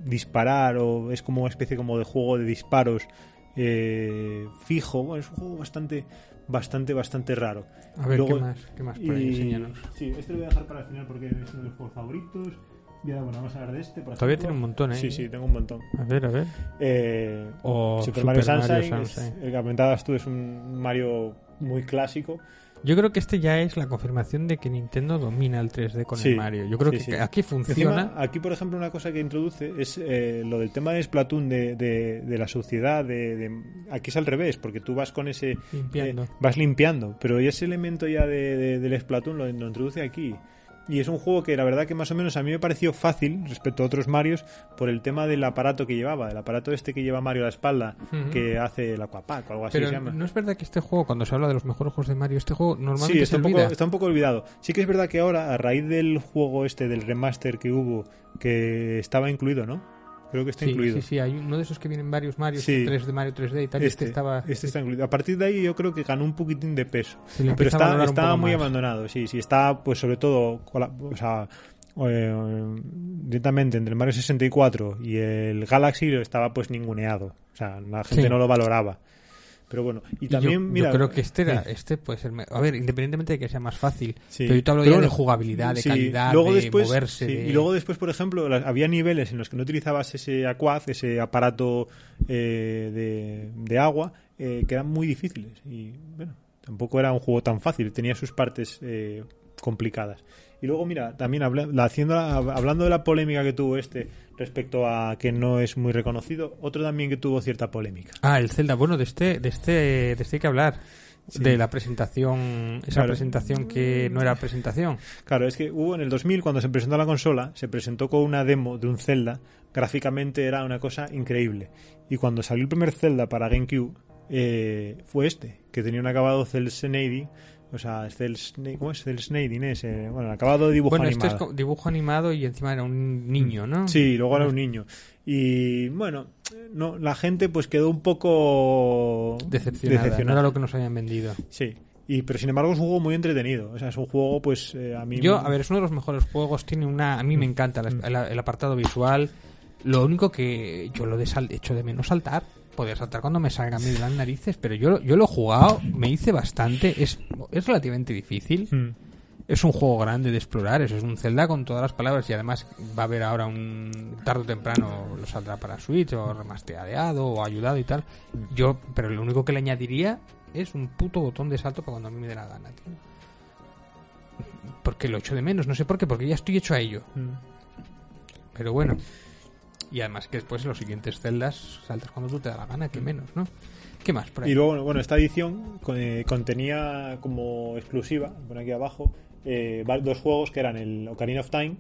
disparar o es como una especie como de juego de disparos eh, fijo. Bueno, es un juego bastante, bastante, bastante raro. A ver, Luego- ¿qué más? ¿Qué más por ahí? Enséñanos. Sí, este lo voy a dejar para el final porque es uno de los juegos favoritos. Y ahora, bueno, vamos a hablar de este. por Todavía tiene un montón, ¿eh? Sí, sí, tengo un montón. A ver, a ver. Eh, O Super, Mario Super Mario Sunshine, es- Sunshine. el que comentabas tú es un Mario muy clásico. Yo creo que este ya es la confirmación de que Nintendo domina el 3D con Sí, el Mario. Yo creo sí, que sí. aquí funciona. Encima, aquí, por ejemplo, una cosa que introduce es eh, lo del tema de Splatoon de, de, de la suciedad. De, de- Aquí es al revés, porque tú vas con ese. Limpiando. eh, vas limpiando, pero ese elemento ya de, de- del Splatoon lo, lo introduce aquí. Y es un juego que la verdad que más o menos a mí me pareció fácil respecto a otros Marios por el tema del aparato que llevaba, el aparato este que lleva Mario a la espalda, que hace el Aquapack o algo así Pero se llama. no es verdad que este juego, cuando se habla de los mejores juegos de Mario, este juego normalmente Sí, se está un, poco, está un poco olvidado. Sí que es verdad que ahora, a raíz del juego este, del remaster que hubo, que estaba incluido, ¿no? Creo que está Sí, incluido. sí, sí, hay uno de esos que vienen varios Mario, Sí. 3 de Mario 3D y tal, este, Este, estaba... este está incluido. A partir de ahí yo creo que ganó un poquitín de peso. Pero está, poco muy más. abandonado, sí, sí. Está, pues sobre todo, o sea, eh, directamente entre el Mario 64 y el Galaxy estaba pues ninguneado. O sea, la gente Sí. no lo valoraba. Pero bueno, y yo- también, yo, mira... creo que este era, sí. este puede ser, a ver, independientemente de que sea más fácil, Sí. pero yo te hablo Pero ya de jugabilidad, de sí, calidad, luego de después, moverse, de- y luego después por ejemplo la- había niveles en los que no utilizabas ese aquaz ese aparato eh, de, de agua eh, que eran muy difíciles y bueno tampoco era un juego tan fácil tenía sus partes eh, complicadas Y luego, mira, también habla- la haciendo, hablando de la polémica que tuvo este respecto a que no es muy reconocido, otro también que tuvo cierta polémica. Ah, el Zelda. Bueno, de este, de este, de este hay que hablar. Sí. De la presentación, esa Claro. presentación que no era presentación. Claro, es que hubo en el 2000, cuando se presentó la consola, se presentó con una demo de un Zelda. Gráficamente era una cosa increíble. Y cuando salió el primer Zelda para GameCube, eh, fue este, que tenía un acabado cel o sea, cel shading, ¿cómo es? Cel shading, ese, bueno, el acabado de dibujo bueno, animado. es co- dibujo animado y encima era un niño, ¿no? Sí, luego era un niño. Y bueno, no, la gente pues quedó un poco Decepcionada. No era lo que nos habían vendido. Sí. Y, pero sin embargo es un juego muy entretenido. O sea, es un juego, pues, eh, a mí... Yo, a ver, es uno de los mejores juegos. Tiene una. A mí me encanta la- el, el apartado visual. Lo único que yo lo de sal, echo de menos saltar. Poder saltar cuando me salga a mí de las narices. Pero yo, yo lo he jugado, me hice bastante. Es, es relativamente difícil. Mm. Es un juego grande de explorar. Eso es un Zelda con todas las palabras. Y además va a haber ahora un. Tarde o temprano lo saldrá para Switch o remastereado o ayudado y tal. Yo, pero lo único que le añadiría es un puto botón de salto para cuando a mí me dé la gana, tío. Porque lo echo de menos, no sé por qué, porque ya estoy hecho a ello. Mm. Pero bueno. Y además que después en los siguientes celdas saltas cuando tú te da la gana, que menos, ¿no? ¿Qué más por ahí? Y luego, bueno, esta edición eh, contenía como exclusiva, por aquí abajo, eh, dos juegos que eran el Ocarina of Time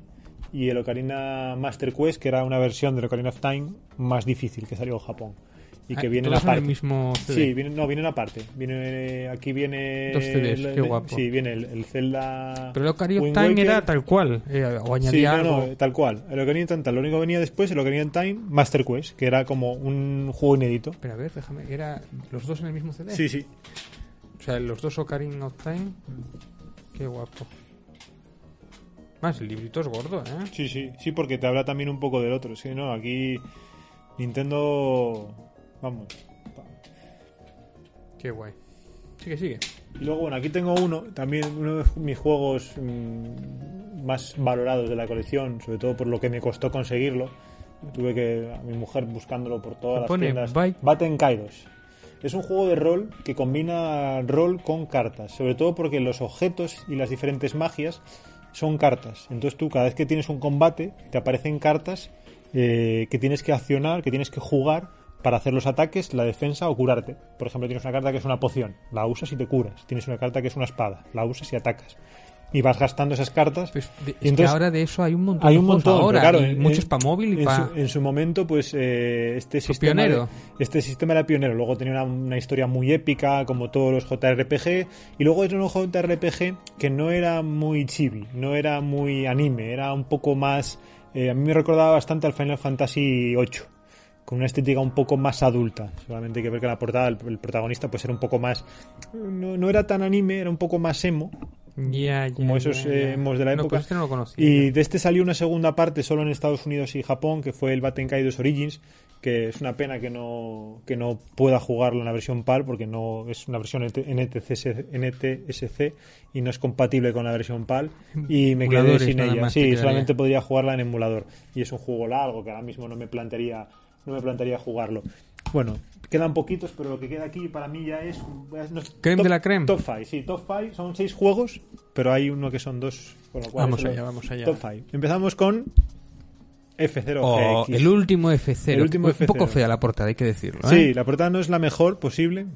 y el Ocarina Master Quest, que era una versión del Ocarina of Time más difícil que salió en Japón. Y que Ah, viene todos en aparte. el mismo CD. Sí, viene, no, vienen aparte. Viene, aquí viene. Dos CDs, el- qué guapo. Sí, viene el, el Zelda. Pero el Ocarina of Wind Time Waker. era tal cual, eh, o Sí, añadía no, algo. no, tal cual. El Ocarina of Time, tal. Lo único que venía después, el Ocarina of Time Master Quest, que era como un juego inédito. Pero a ver, déjame, era los dos en el mismo CD. Sí, sí. O sea, los dos Ocarina of Time. Qué guapo. Más, el librito es gordo, ¿eh? Sí, sí, sí, porque te habla también un poco del otro. Sí, no, aquí Nintendo, vamos. Qué guay. Sigue, sigue. Y luego, bueno, aquí tengo uno, también uno de mis juegos mm, más valorados de la colección, sobre todo por lo que me costó conseguirlo. Tuve que a mi mujer buscándolo por todas las tiendas. Byte- Baten Kairos. Es un juego de rol que combina rol con cartas, sobre todo porque los objetos y las diferentes magias son cartas. Entonces tú cada vez que tienes un combate te aparecen cartas eh, que tienes que accionar, que tienes que jugar para hacer los ataques, la defensa o curarte. Por ejemplo, tienes una carta que es una poción, la usas y te curas. Tienes una carta que es una espada, la usas y atacas. Y vas gastando esas cartas. Pues, de- Y es que entonces- ahora de eso hay un montón hay un montón, ahora, claro, y en- muchos para móvil y en para... su, en su momento, pues eh, este sistema, pionero. este sistema era pionero. Luego tenía una, una historia muy épica, como todos los JRPG, y luego era un JRPG que no era muy chibi, no era muy anime, era un poco más. eh, a mí me recordaba bastante al Final Fantasy VIII con una estética un poco más adulta. Solamente hay que ver que en la portada el, el protagonista pues era un poco más... No, no era tan anime, era un poco más emo, Ya, ya, como esos eh, emos de la No, época. pues este no lo conocía. Y de este salió una segunda parte solo en Estados Unidos y Japón, que fue el Batenkai 2 Origins, que es una pena que no, que no pueda jugarlo en la versión PAL, porque no es una versión NTSC, NTSC y no es compatible con la versión PAL. Y me quedé sin ella. Sí, solamente podría jugarla en emulador. Y es un juego largo que ahora mismo no me plantearía, no me plantearía jugarlo. Bueno, quedan poquitos, pero lo que queda aquí para mí ya es. no Creme top- de la creme. Top 5, sí, top 5 son seis juegos, pero hay uno que son dos. Con lo cual Vamos allá, vamos allá. Top 5. Empezamos con F0 Oh, el último F0. El último un poco F0. fea la portada, hay que decirlo. ¿eh? Sí, la portada no es la mejor posible.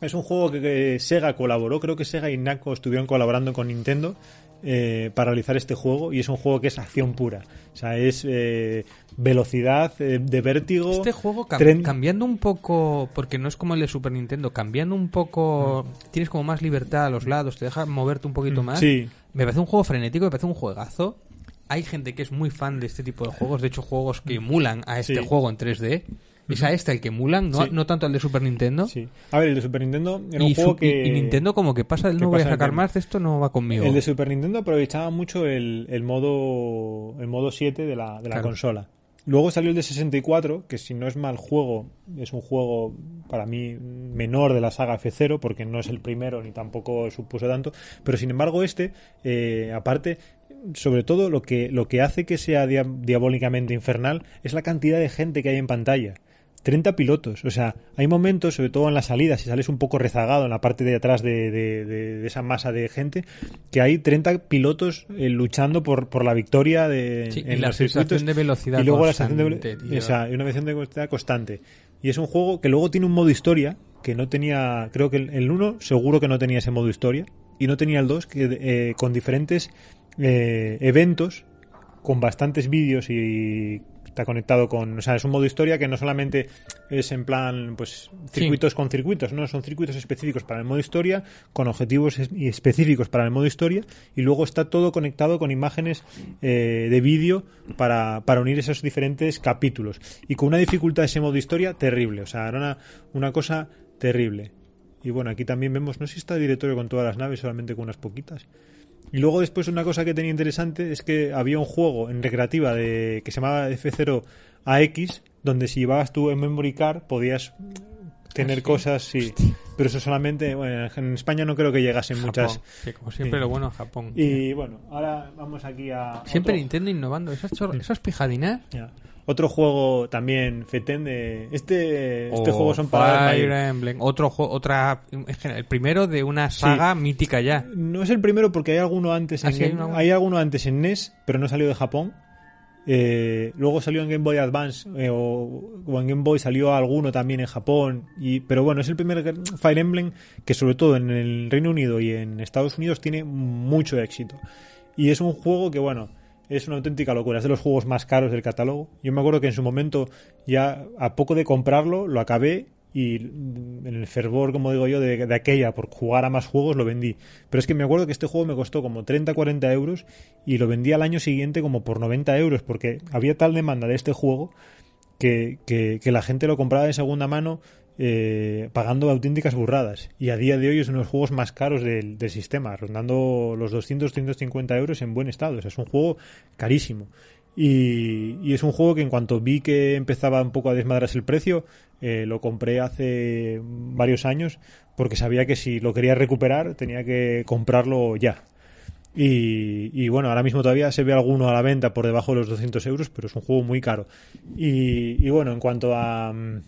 Es un juego que, que Sega colaboró, creo que Sega y Naco estuvieron colaborando con Nintendo eh, para realizar este juego y es un juego que es acción pura. O sea, es eh, velocidad eh, de vértigo. Este juego cam- tren- cambiando un poco, porque no es como el de Super Nintendo, cambiando un poco, tienes como más libertad a los lados, te deja moverte un poquito más. Mm, Sí, Me parece un juego frenético, me parece un juegazo. Hay gente que es muy fan de este tipo de juegos, de hecho juegos que emulan a este Sí. juego en 3D. Es a este el que emulan, no, Sí. no tanto al de Super Nintendo. sí. A ver, el de Super Nintendo era Y, un juego que... y- Nintendo como que pasa no voy a sacar más de esto, no va conmigo. El de Super Nintendo aprovechaba mucho el, el modo el modo 7 de la, de la Claro. consola. Luego salió el de 64, que si no es mal juego, es un juego para mí menor de la saga F0, porque no es el primero ni tampoco supuso tanto. Pero sin embargo, este, eh, aparte, sobre todo lo que, lo que hace que sea dia- diabólicamente infernal es la cantidad de gente que hay en pantalla. 30 pilotos. O sea, hay momentos, sobre todo en las salidas, si sales un poco rezagado en la parte de atrás de, de- de- de esa masa de gente, que hay 30 pilotos eh, luchando por, por la victoria de, Sí, y en la los circuitos. de velocidad Y luego la sensación de constante, velo- tío. o sea, y una sensación de velocidad constante. Y es un juego que luego tiene un modo historia, que no tenía, creo que el- el 1 seguro que no tenía ese modo historia, y no tenía el 2, que eh, con diferentes eh, eventos, con bastantes vídeos y está conectado con, o sea, es un modo historia que no solamente es en plan, pues, circuitos con circuitos, no, son circuitos específicos para el modo historia, con objetivos específicos para el modo historia, y luego está todo conectado con imágenes eh, de vídeo para, para unir esos diferentes capítulos, y con una dificultad ese modo historia terrible, o sea, era una, una cosa terrible. Y bueno, aquí también vemos, no sé si está el directorio con todas las naves, solamente con unas poquitas. Y luego después una cosa que tenía interesante es que había un juego en recreativa de que se llamaba F0 AX, donde si llevabas tu memory card podías tener cosas, sí. Pero eso solamente, bueno, en España no creo que llegasen muchas. Sí, como siempre, Sí. lo bueno en Japón. Y bueno, ahora vamos aquí a... Siempre otro- Nintendo innovando. Esas, chor- esas pijadinas. Otro juego también, Feten, de... Este, este juego son para... Fire Emblem. Otro juego, otra. El primero de una saga mítica ya. No es el primero porque hay alguno antes Ah, en sí, hay hay alguno antes en NES, pero no salió de Japón. Eh, luego salió en Game Boy Advance eh, o, o en Game Boy salió alguno también en Japón. Y, pero bueno, es el primer Fire Emblem que sobre todo en el Reino Unido y en Estados Unidos tiene mucho éxito. Y es un juego que bueno, es una auténtica locura. Es de los juegos más caros del catálogo. Yo me acuerdo que en su momento ya a poco de comprarlo lo acabé y mm, en el fervor, como digo yo, de, aquella, por jugar a más juegos, lo vendí. Pero es que me acuerdo que este juego me costó como 30-40 euros y lo vendí al año siguiente como por 90 euros, porque había tal demanda de este juego que, que, que la gente lo compraba de segunda mano eh, pagando auténticas burradas. Y a día de hoy es uno de los juegos más caros del, sistema, rondando los 200-250 euros en buen estado. O sea, es un juego carísimo. Y, es un juego que en cuanto vi que empezaba un poco a desmadrarse el precio, eh, lo compré hace varios años porque sabía que si lo quería recuperar tenía que comprarlo ya. Y, bueno, ahora mismo todavía se ve alguno a la venta por debajo de los 200 euros, pero es un juego muy caro. Y, y bueno, en cuanto a, mm,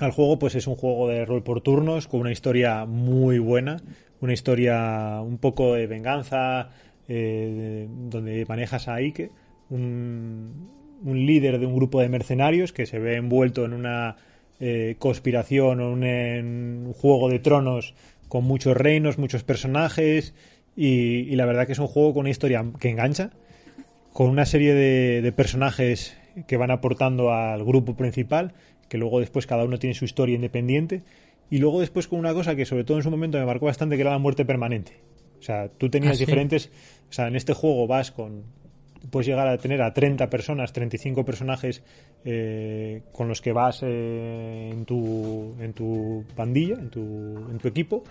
al juego, pues es un juego de rol por turnos con una historia muy buena, una historia un poco de venganza, eh, donde manejas a Ike, un, líder de un grupo de mercenarios que se ve envuelto en una eh, conspiración o un, en un juego de tronos con muchos reinos, muchos personajes y, la verdad que es un juego con una historia que engancha, con una serie de personajes que van aportando al grupo principal, que luego después cada uno tiene su historia independiente, y luego después con una cosa que sobre todo en su momento me marcó bastante, que era la muerte permanente. O sea, tú tenías Ah, sí. diferentes, o sea, en este juego vas con, puedes llegar a tener a 30 personas, 35 personajes eh, con los que vas eh, en, tu, en tu pandilla, en tu, en tu equipo.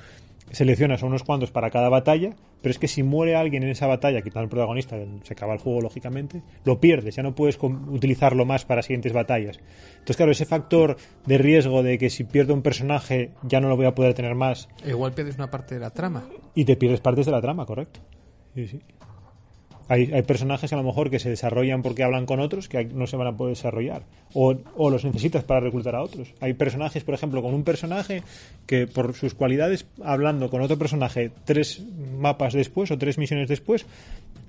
Seleccionas a unos cuantos para cada batalla, pero es que si muere alguien en esa batalla, quitando al protagonista, se acaba el juego lógicamente, lo pierdes, ya no puedes utilizarlo más para siguientes batallas. Entonces, claro, ese factor de riesgo de que si pierdo un personaje ya no lo voy a poder tener más Igual pierdes una parte de la trama. y te pierdes partes de la trama, correcto. Sí, sí. Hay, hay personajes a lo mejor que se desarrollan porque hablan con otros que no se van a poder desarrollar. O, o los necesitas para reclutar a otros. Hay personajes, por ejemplo, con un personaje que por sus cualidades, hablando con otro personaje tres mapas después o tres misiones después,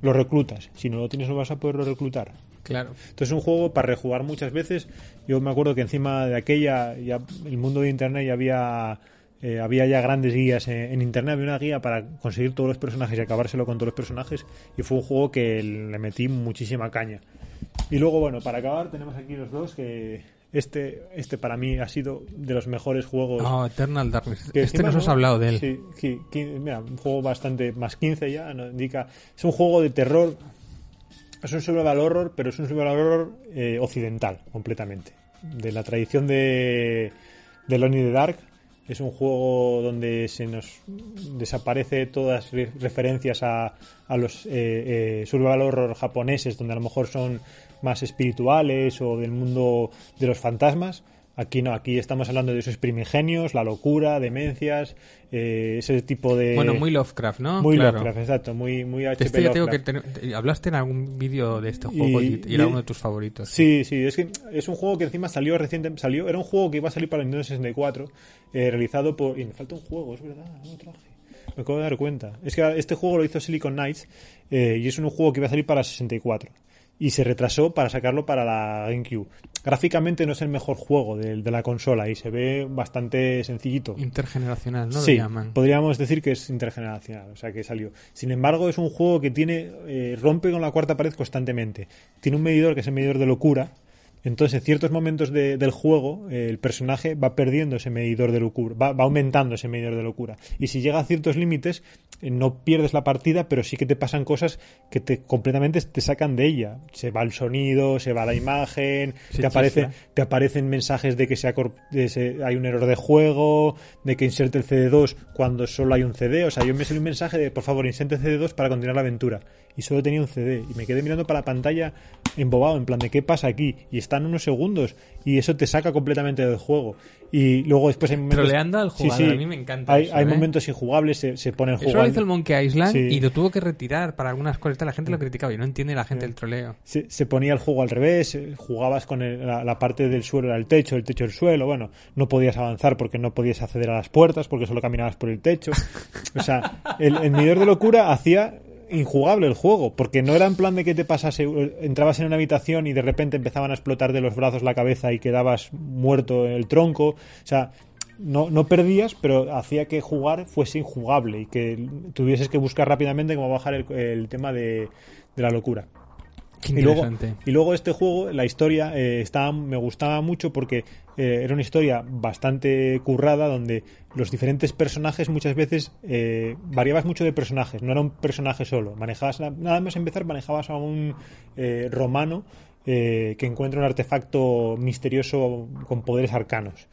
lo reclutas. Si no lo tienes no vas a poderlo reclutar. Claro. Entonces es un juego para rejugar muchas veces. Yo me acuerdo que encima de aquella, ya el mundo de internet ya había eh, había ya grandes guías en, en internet, había una guía para conseguir todos los personajes y acabárselo con todos los personajes y fue un juego que le metí muchísima caña. Y luego, bueno, para acabar tenemos aquí los dos que este, este para mí ha sido de los mejores juegos. Oh, Eternal Darkness. Que Este nos has hablado de él. Sí, sí, mira, un juego bastante más 15 ya, ¿no? indica. Es un juego de terror. Es un survival horror, pero es un survival horror eh, occidental, completamente. De la tradición de, de Lonely the Dark. Es un juego donde se nos desaparece todas re- referencias a, a los eh, eh, survival horror japoneses, donde a lo mejor son más espirituales o del mundo de los fantasmas. Aquí no, aquí estamos hablando de esos primigenios, la locura, demencias, eh, ese tipo de... Bueno, muy Lovecraft, ¿no? Muy Claro. Lovecraft, exacto, muy, muy HP este ya tengo que hablaste en algún vídeo de este juego y, era y- uno de tus favoritos. Sí, sí, es que es un juego que encima salió reciente, salió, era un juego que iba a salir para Nintendo 64, eh, realizado por... Y me falta un juego, es verdad, no traje. Me acabo de dar cuenta. Es que este juego lo hizo Silicon Knights eh, y es un juego que iba a salir para 64. Y se retrasó para sacarlo para la GameCube. Gráficamente no es el mejor juego de, de la consola y se ve bastante sencillito. Intergeneracional, ¿no? sí, Lo llaman. podríamos decir que es intergeneracional, o sea que salió. Sin embargo, es un juego que tiene eh, rompe con la cuarta pared constantemente. Tiene un medidor que es el medidor de locura. Entonces, en ciertos momentos de- del juego, eh, el personaje va perdiendo ese medidor de locura, va, va aumentando ese medidor de locura. Y si llega a ciertos límites, eh, no pierdes la partida, pero sí que te pasan cosas que te completamente te sacan de ella. Se va el sonido, se va la imagen, Se te aparece, te aparecen mensajes de que se ha cor- de se- hay un error de juego, de que inserte el CD2 cuando solo hay un CD. O sea, yo me salió un mensaje de por favor, inserte el CD2 para continuar la aventura. Y solo tenía un CD. Y me quedé mirando para la pantalla embobado, en plan de qué pasa aquí. Y están unos segundos. Y eso te saca completamente del juego. Y luego después hay momentos. Troleando al jugador, a mí me encanta Hay, eso, hay ¿eh? momentos injugables, se, se pone el Eso juego. lo hizo el Monkey Island Sí. y lo tuvo que retirar para algunas cosas. La gente lo criticaba y no entiende la gente el troleo. se, se ponía el juego al revés, eh, jugabas con el- la, la parte del suelo era el techo, el techo el suelo, bueno, no podías avanzar porque no podías acceder a las puertas porque solo caminabas por el techo. O sea, el, el medidor de locura hacía injugable el juego, porque no era en plan de que te pasase, entrabas en una habitación y de repente empezaban a explotar de los brazos la cabeza y quedabas muerto en el tronco, o sea, no, no perdías, pero hacía que jugar fuese injugable y que tuvieses que buscar rápidamente cómo bajar el, el tema de, de la locura. Qué Y luego, interesante. y luego este juego, la historia, eh, estaba, me gustaba mucho porque eh, era una historia bastante currada donde los diferentes personajes muchas veces eh, variabas mucho de personajes, no era un personaje solo. Manejabas, nada más empezar, manejabas a un eh, romano eh, que encuentra un artefacto misterioso con poderes arcanos.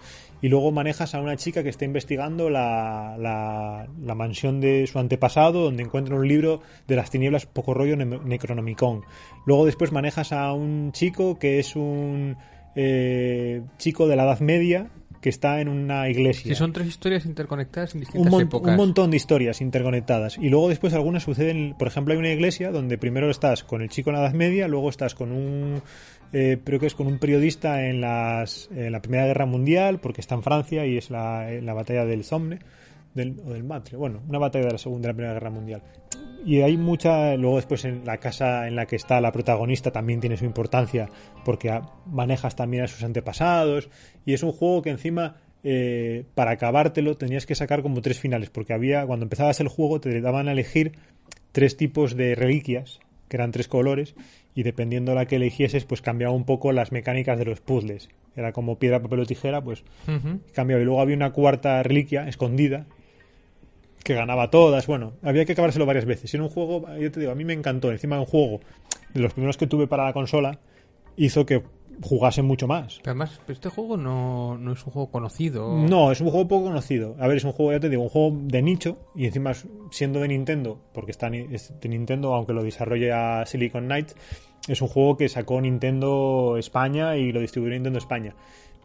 Y luego manejas a una chica que está investigando la, la, mansión de su antepasado, donde encuentra un libro de las tinieblas, poco rollo ne- Necronomicon. Luego después manejas a un chico que es un eh, chico de la Edad Media que está en una iglesia Si son tres historias interconectadas en un, distintas mon- épocas. un montón de historias interconectadas. Y luego después algunas suceden, por ejemplo, hay una iglesia donde primero estás con el chico en la Edad Media, luego estás con un, eh, creo que es con un periodista en, las, en la Primera Guerra Mundial, porque está en Francia y es la, en la batalla del Somme, del, o del Matre, bueno, una batalla de la Segunda de la Primera Guerra Mundial. Y hay mucha, luego después en la casa en la que está la protagonista también tiene su importancia porque manejas también a sus antepasados y es un juego que encima eh, para acabártelo tenías que sacar como tres finales porque había, cuando empezabas el juego te daban a elegir tres tipos de reliquias que eran tres colores y dependiendo la que eligieses pues cambiaba un poco las mecánicas de los puzzles. Era como piedra, papel o tijera, pues Ujú. cambiaba. Y luego había una cuarta reliquia escondida que ganaba todas. Bueno, había que acabárselo varias veces. Y en un juego, yo te digo, a mí me encantó. Encima, un juego de los primeros que tuve para la consola hizo que jugase mucho más. Pero además, este juego no, no es un juego conocido. No, es un juego poco conocido. A ver, es un juego, ya te digo, un juego de nicho y encima siendo de Nintendo, porque está de Nintendo, aunque lo desarrolle a Silicon Knights, es un juego que sacó Nintendo España y lo distribuyó Nintendo España.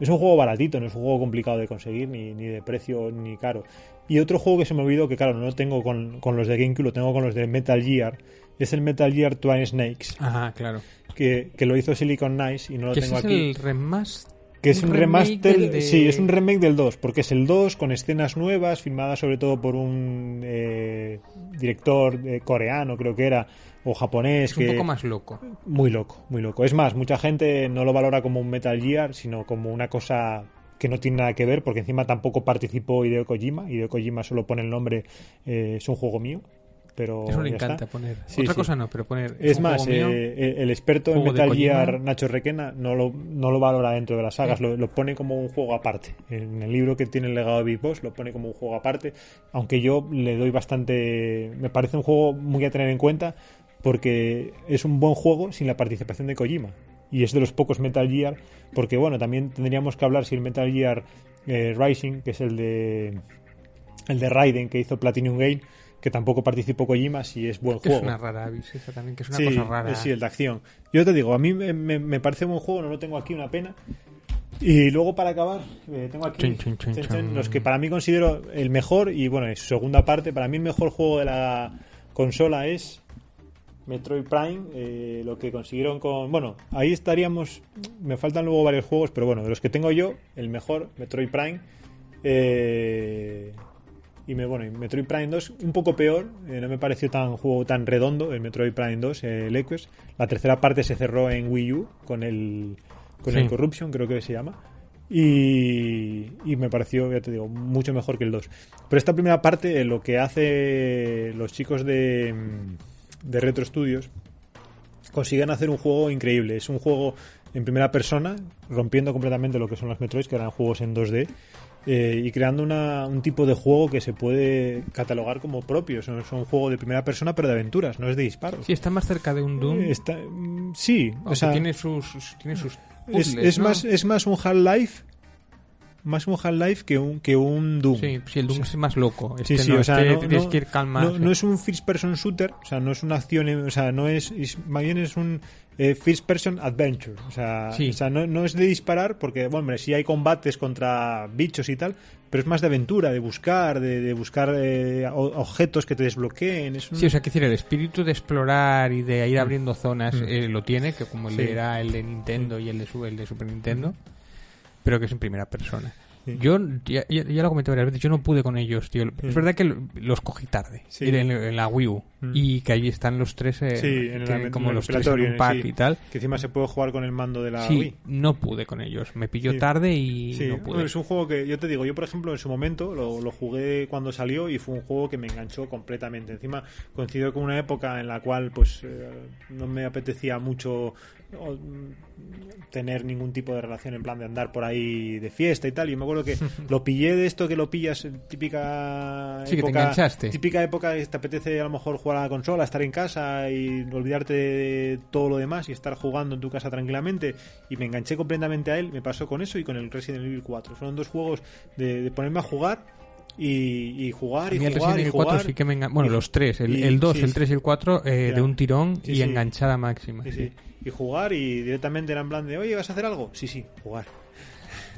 Es un juego baratito, no es un juego complicado de conseguir, ni, ni de precio, ni caro. Y otro juego que se me olvidó, que claro, no lo tengo con, con los de GameCube, lo tengo con los de Metal Gear, es el Metal Gear Twin Snakes, Ajá, claro. que, que lo hizo Silicon Knights y no lo tengo aquí. es el remaster. Que es un, remaster. de- Sí, es un remake del 2, porque es el 2 con escenas nuevas, filmadas sobre todo por un eh, director eh, coreano, creo que era, o japonés. Es un poco más loco. Muy loco, muy loco. Es más, mucha gente no lo valora como un Metal Gear, sino como una cosa que no tiene nada que ver, porque encima tampoco participó Hideo Kojima. Hideo Kojima solo pone el nombre, eh, es un juego mío. Pero Eso le encanta está. poner. Sí, Otra sí. cosa no, pero poner. Es más, mío. eh, el experto en Metal. Gear, Nacho Requena, no lo, no lo valora dentro de las sagas, lo, lo pone como un juego aparte. En el libro que tiene el legado de Big Boss lo pone como un juego aparte, aunque yo le doy bastante... Me parece un juego muy a tener en cuenta porque es un buen juego sin la participación de Kojima. Y es de los pocos Metal Gear, porque bueno, también tendríamos que hablar si el Metal Gear eh, Rising, que es el de el de Raiden que hizo Platinum Game, que tampoco participó Kojima, si es buen Que es juego. una rara esa también, que es una Sí, cosa rara. sí, el de acción. Yo te digo, a mí me, me- me parece buen juego, no lo tengo aquí, una pena. Y luego para acabar, eh, tengo aquí los que para mí considero el mejor y bueno, en su segunda parte, para mí el mejor juego de la consola es Metroid Prime, eh, lo que consiguieron con... Bueno, ahí estaríamos, me faltan luego varios juegos, pero bueno, de los que tengo yo, el mejor, Metroid Prime. eh, y me, bueno, y Metroid Prime 2 un poco peor, eh, no me pareció tan juego tan redondo el Metroid Prime 2, eh, el Equus. La tercera parte se cerró en Wii U con el con Sí. el Corruption, creo que se llama. Y, y me pareció, ya te digo, mucho mejor que el 2. Pero esta primera parte, eh, lo que hace los chicos de, mm, de Retro Studios, consiguen hacer un juego increíble. Es un juego en primera persona, rompiendo completamente lo que son los Metroids, que eran juegos en 2D, eh, y creando una- un tipo de juego que se puede catalogar como propio. Son, son un juego de primera persona, pero de aventuras, no es de disparos. Sí, está más cerca de un Doom. Eh, está- mm, sí, o sea, tiene sus, sus- tiene sus es, puzzles, es ¿no? más, es más un Half-Life más un Half-Life que un, que un Doom. Sí, sí, el Doom es más loco. Sí, Este sí, no, o sea, este no, tienes no- que ir calma. no- sí. no es un first person shooter, o sea, no es una acción, o sea, no es, es- más bien es un eh, first person adventure, o sea, Sí. o sea no, es de disparar, porque, bueno, hombre, sí hay combates contra bichos y tal, pero es más de aventura, de buscar, de, de buscar eh, o- objetos que te desbloqueen, es un- Sí, o sea, que decir, el espíritu de explorar y de ir abriendo zonas eh, lo tiene, que como el Mm. Sí. era el de Nintendo y el de, el de Super Nintendo, pero que es en primera persona. Sí. Yo ya, ya- ya lo comenté varias veces, yo no pude con ellos, tío. Es verdad que lo- los cogí tarde, Sí. en, en la Wii U, Mm. y que ahí están los tres, eh, Sí, en que el- como en el los tres en un pack y tal. que encima se puede jugar con el mando de la sí, Wii. no pude con ellos, me pilló tarde y Sí, no pude. es un juego que yo te digo, yo por ejemplo en su momento lo, lo jugué cuando salió y fue un juego que me enganchó completamente. Encima coincidió con una época en la cual pues eh, no me apetecía mucho o, mm, tener ningún tipo de relación en plan de andar por ahí de fiesta y tal. Y me acuerdo que lo pillé de esto que lo pillas en típica Sí, que te enganchaste. típica época que te apetece a lo mejor jugar a la consola, estar en casa y olvidarte de todo lo demás y estar jugando en tu casa tranquilamente. Y me enganché completamente a él. Me pasó con eso y con el Resident Evil 4. Fueron dos juegos de, de ponerme a jugar y, y jugar y el jugar Resident y Evil 4 jugar. sí que me engan- Bueno, y- los tres, el, y- el 2, sí, el 3 y el 4 eh, de un tirón Sí, y sí. enganchada máxima. Sí. Y jugar y directamente era en plan de, oye, ¿vas a hacer algo? Sí, sí, jugar.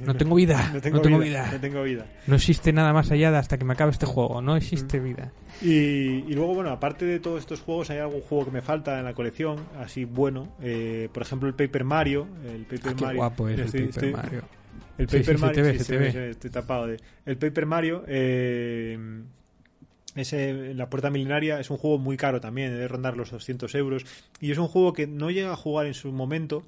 No tengo vida, No tengo, vida, vida. No tengo vida. No existe nada más allá de hasta que me acabe este juego. No existe Mm. vida. Y, y luego, bueno, aparte de todos estos juegos, hay algún juego que me falta en la colección, así bueno. Eh, por ejemplo, el Paper Mario. El Paper Ah, qué Mario. guapo es el Estoy- Paper estoy- Mario. El Paper Mario. Estoy tapado de. El Paper Mario. Eh, ese, la puerta milenaria es un juego muy caro también, debe rondar los 200 euros. Y es un juego que no llega a jugar en su momento.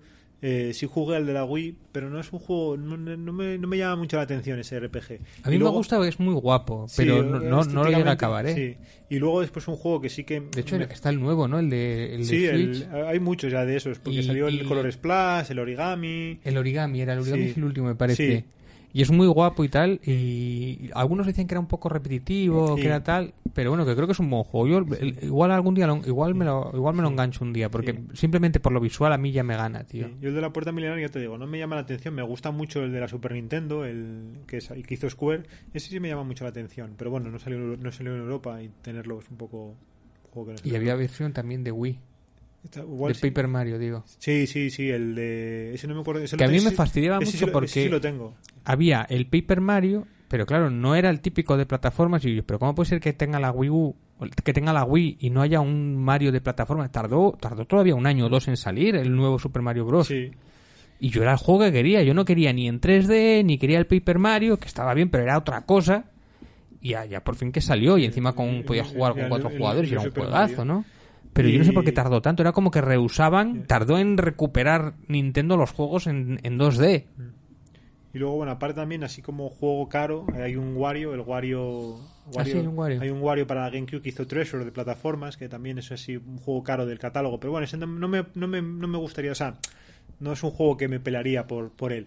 Eh, sí jugué al de la Wii, pero no es un juego, no, no me, no me llama mucho la atención ese RPG. A mí Y me luego- gusta es muy guapo, Sí, pero no, no, no lo llega a acabar, ¿eh? sí. Y luego después un juego que sí que... De hecho, me- está el nuevo, ¿no? El de, el de sí, el- hay muchos ya de esos, porque Y- salió el y- Color Splash, el Origami... El origami, era el origami Sí. el último, me parece. Sí. Y es muy guapo y tal. Y algunos dicen que era un poco repetitivo, Sí. que era tal. Pero bueno, que creo que es un buen juego. Yo, igual algún día, lo- igual me lo, igual me lo engancho un día. Porque Sí. simplemente por lo visual a mí ya me gana, tío. Yo el de la puerta milenaria, ya te digo, no me llama la atención. Me gusta mucho el de la Super Nintendo, el que, es- que hizo Square. Ese sí me llama mucho la atención. Pero bueno, no salió, no salió en Europa y tenerlo es un poco... juego que no Y había versión también de Wii. Está- igual de sí. Paper Mario, digo. Sí, sí, sí, el de... Ese no me acuerdo. ese Que lo a mí me fastidiaba ese mucho ese porque- lo tengo. Había el Paper Mario, pero claro, no era el típico de plataformas. Y yo, pero ¿cómo puede ser que tenga la Wii U, que tenga la Wii y no haya un Mario de plataformas? Tardó, tardó todavía un año o dos en salir el nuevo Super Mario Bros. Sí. Y yo era el juego que quería. Yo no quería ni en 3D, ni quería el Paper Mario, que estaba bien, pero era otra cosa. Y ya, ya por fin que salió. Y encima con, el- jugar con cuatro jugadores y era un juegazo. ¿no? Pero yo no sé por qué tardó tanto. Era como que rehusaban, tardó en recuperar Nintendo los juegos en, en 2D. Y luego, bueno, aparte también, así como juego caro, eh, hay un Wario, el Wario... Ah, sí, hay un Wario. Hay un Wario para GameCube que hizo Treasure de plataformas, que también es así un juego caro del catálogo. Pero bueno, ese no, no me, no, me, no me gustaría, o sea, no es un juego que me pelaría por, por él.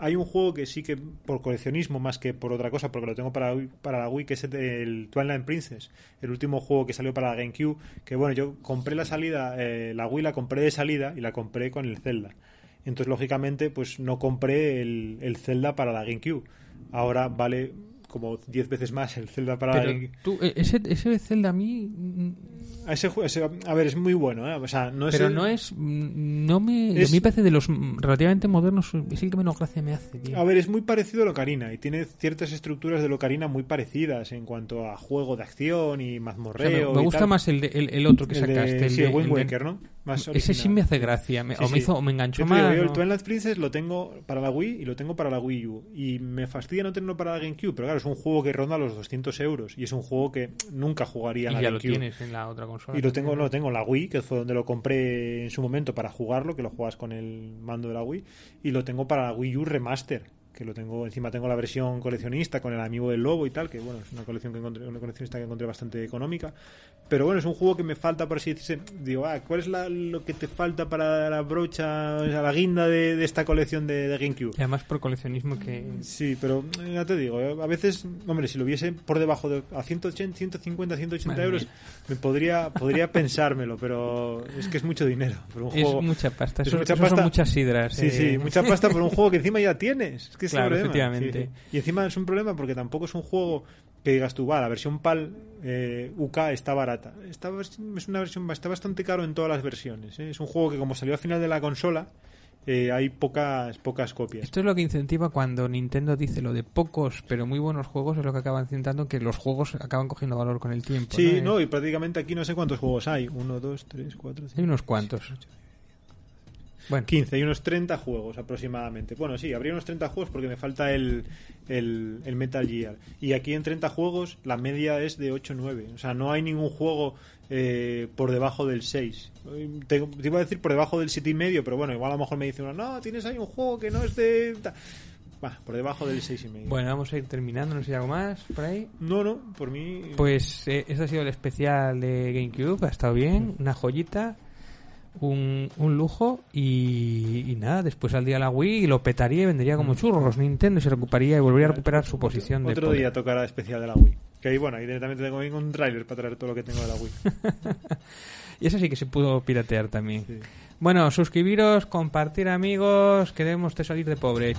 Hay un juego que sí que por coleccionismo más que por otra cosa, porque lo tengo para, para la Wii, que es el, el Twilight Princess, el último juego que salió para la GameCube. Que bueno, yo compré la salida, eh, la Wii la compré de salida y la compré con el Zelda. Entonces, lógicamente, pues no compré el, el Zelda para la GameCube. Ahora vale como 10 veces más el Zelda para Pero tú, eh, ese, ese Zelda a mí. mm, a ese, ese- a ver, es muy bueno, ¿eh? O sea, no es Pero el- no es. mm, No me. Es- A mí parece de los relativamente modernos. Es el que menos gracia me hace, tío. A ver, es muy parecido a Locarina y tiene ciertas estructuras de Locarina muy parecidas en cuanto a juego de acción y O sea, mazmorreo. me, y gusta tal. más el, de- el, el otro que El de- sacaste. El sí, de, el Wind de- Waker, ¿no? Más Ese sí me hace gracia. Me- Sí, o, me sí. hizo, o me enganchó Yo te digo, más. yo el Twilight Princess lo tengo para la Wii y lo tengo para la Wii U. Y me fastidia no tenerlo para la GameCube, pero claro, es un juego que ronda los 200 euros y es un juego que nunca jugaría en y la ya lo GameCube. tienes en la otra consola. Y lo tengo, no, lo tengo en la Wii, que fue donde lo compré en su momento para jugarlo, que lo juegas con el mando de la Wii. Y lo tengo para la Wii U Remaster, que lo tengo, encima tengo la versión coleccionista con el amigo del lobo y tal, que bueno, es una colección que encontré, una coleccionista que encontré bastante económica. Pero bueno, es un juego que me falta, por así decirse. Digo, ah, ¿cuál es la- lo que te falta para la brocha, o sea, la guinda de, de esta colección de, de GameCube? Y además por coleccionismo que. Sí, pero eh, ya te digo, eh, a veces, hombre, si lo viese por debajo de a 180, 150, 180 Madre euros, mía. me podría podría pensármelo, pero es que es mucho dinero. Por un Es juego, mucha pasta. es mucha pasta. son muchas sidras. Sí, eh. sí, mucha pasta por un juego que encima ya tienes. Que es el Claro, problema. efectivamente. Sí, sí. Y encima es un problema porque tampoco es un juego que digas tú, va, la versión PAL eh, UK está barata. Esta es una versión, está bastante caro en todas las versiones. ¿eh? Es un juego que como salió al final de la consola, eh, hay pocas pocas copias. Esto es lo que incentiva cuando Nintendo dice lo de pocos pero muy buenos juegos, es lo que acaba incentando que los juegos acaban cogiendo valor con el tiempo. Sí, ¿no? no, y prácticamente aquí no sé cuántos juegos hay. Uno, dos, tres, cuatro, cinco. Hay unos cuantos. Bueno, 15, hay unos 30 juegos aproximadamente. Bueno, sí, habría unos 30 juegos porque me falta el, el, el Metal Gear. Y aquí en 30 juegos la media es de 8 9. O sea, no hay ningún juego eh, por debajo del 6. Te, te iba a decir por debajo del 7 y medio, pero bueno, igual a lo mejor me dice uno, no, tienes ahí un juego que no es de... ta-". Va, por debajo del 6 y medio. bueno, vamos a ir terminando, no sé si hay algo más por ahí. No, no, por mí... Pues eh, este ha sido el especial de GameCube, ha estado bien, una joyita, un, un lujo y, y nada, después saldría la Wii y lo petaría y vendería como churros Nintendo y se recuperaría y volvería a recuperar su posición de Otro día tocará especial de la Wii. Que ahí, bueno, ahí directamente tengo un tráiler para traer todo lo que tengo de la Wii. Y eso sí que se pudo piratear también. Sí. Bueno, suscribiros, compartir amigos, queremos te salir de pobre.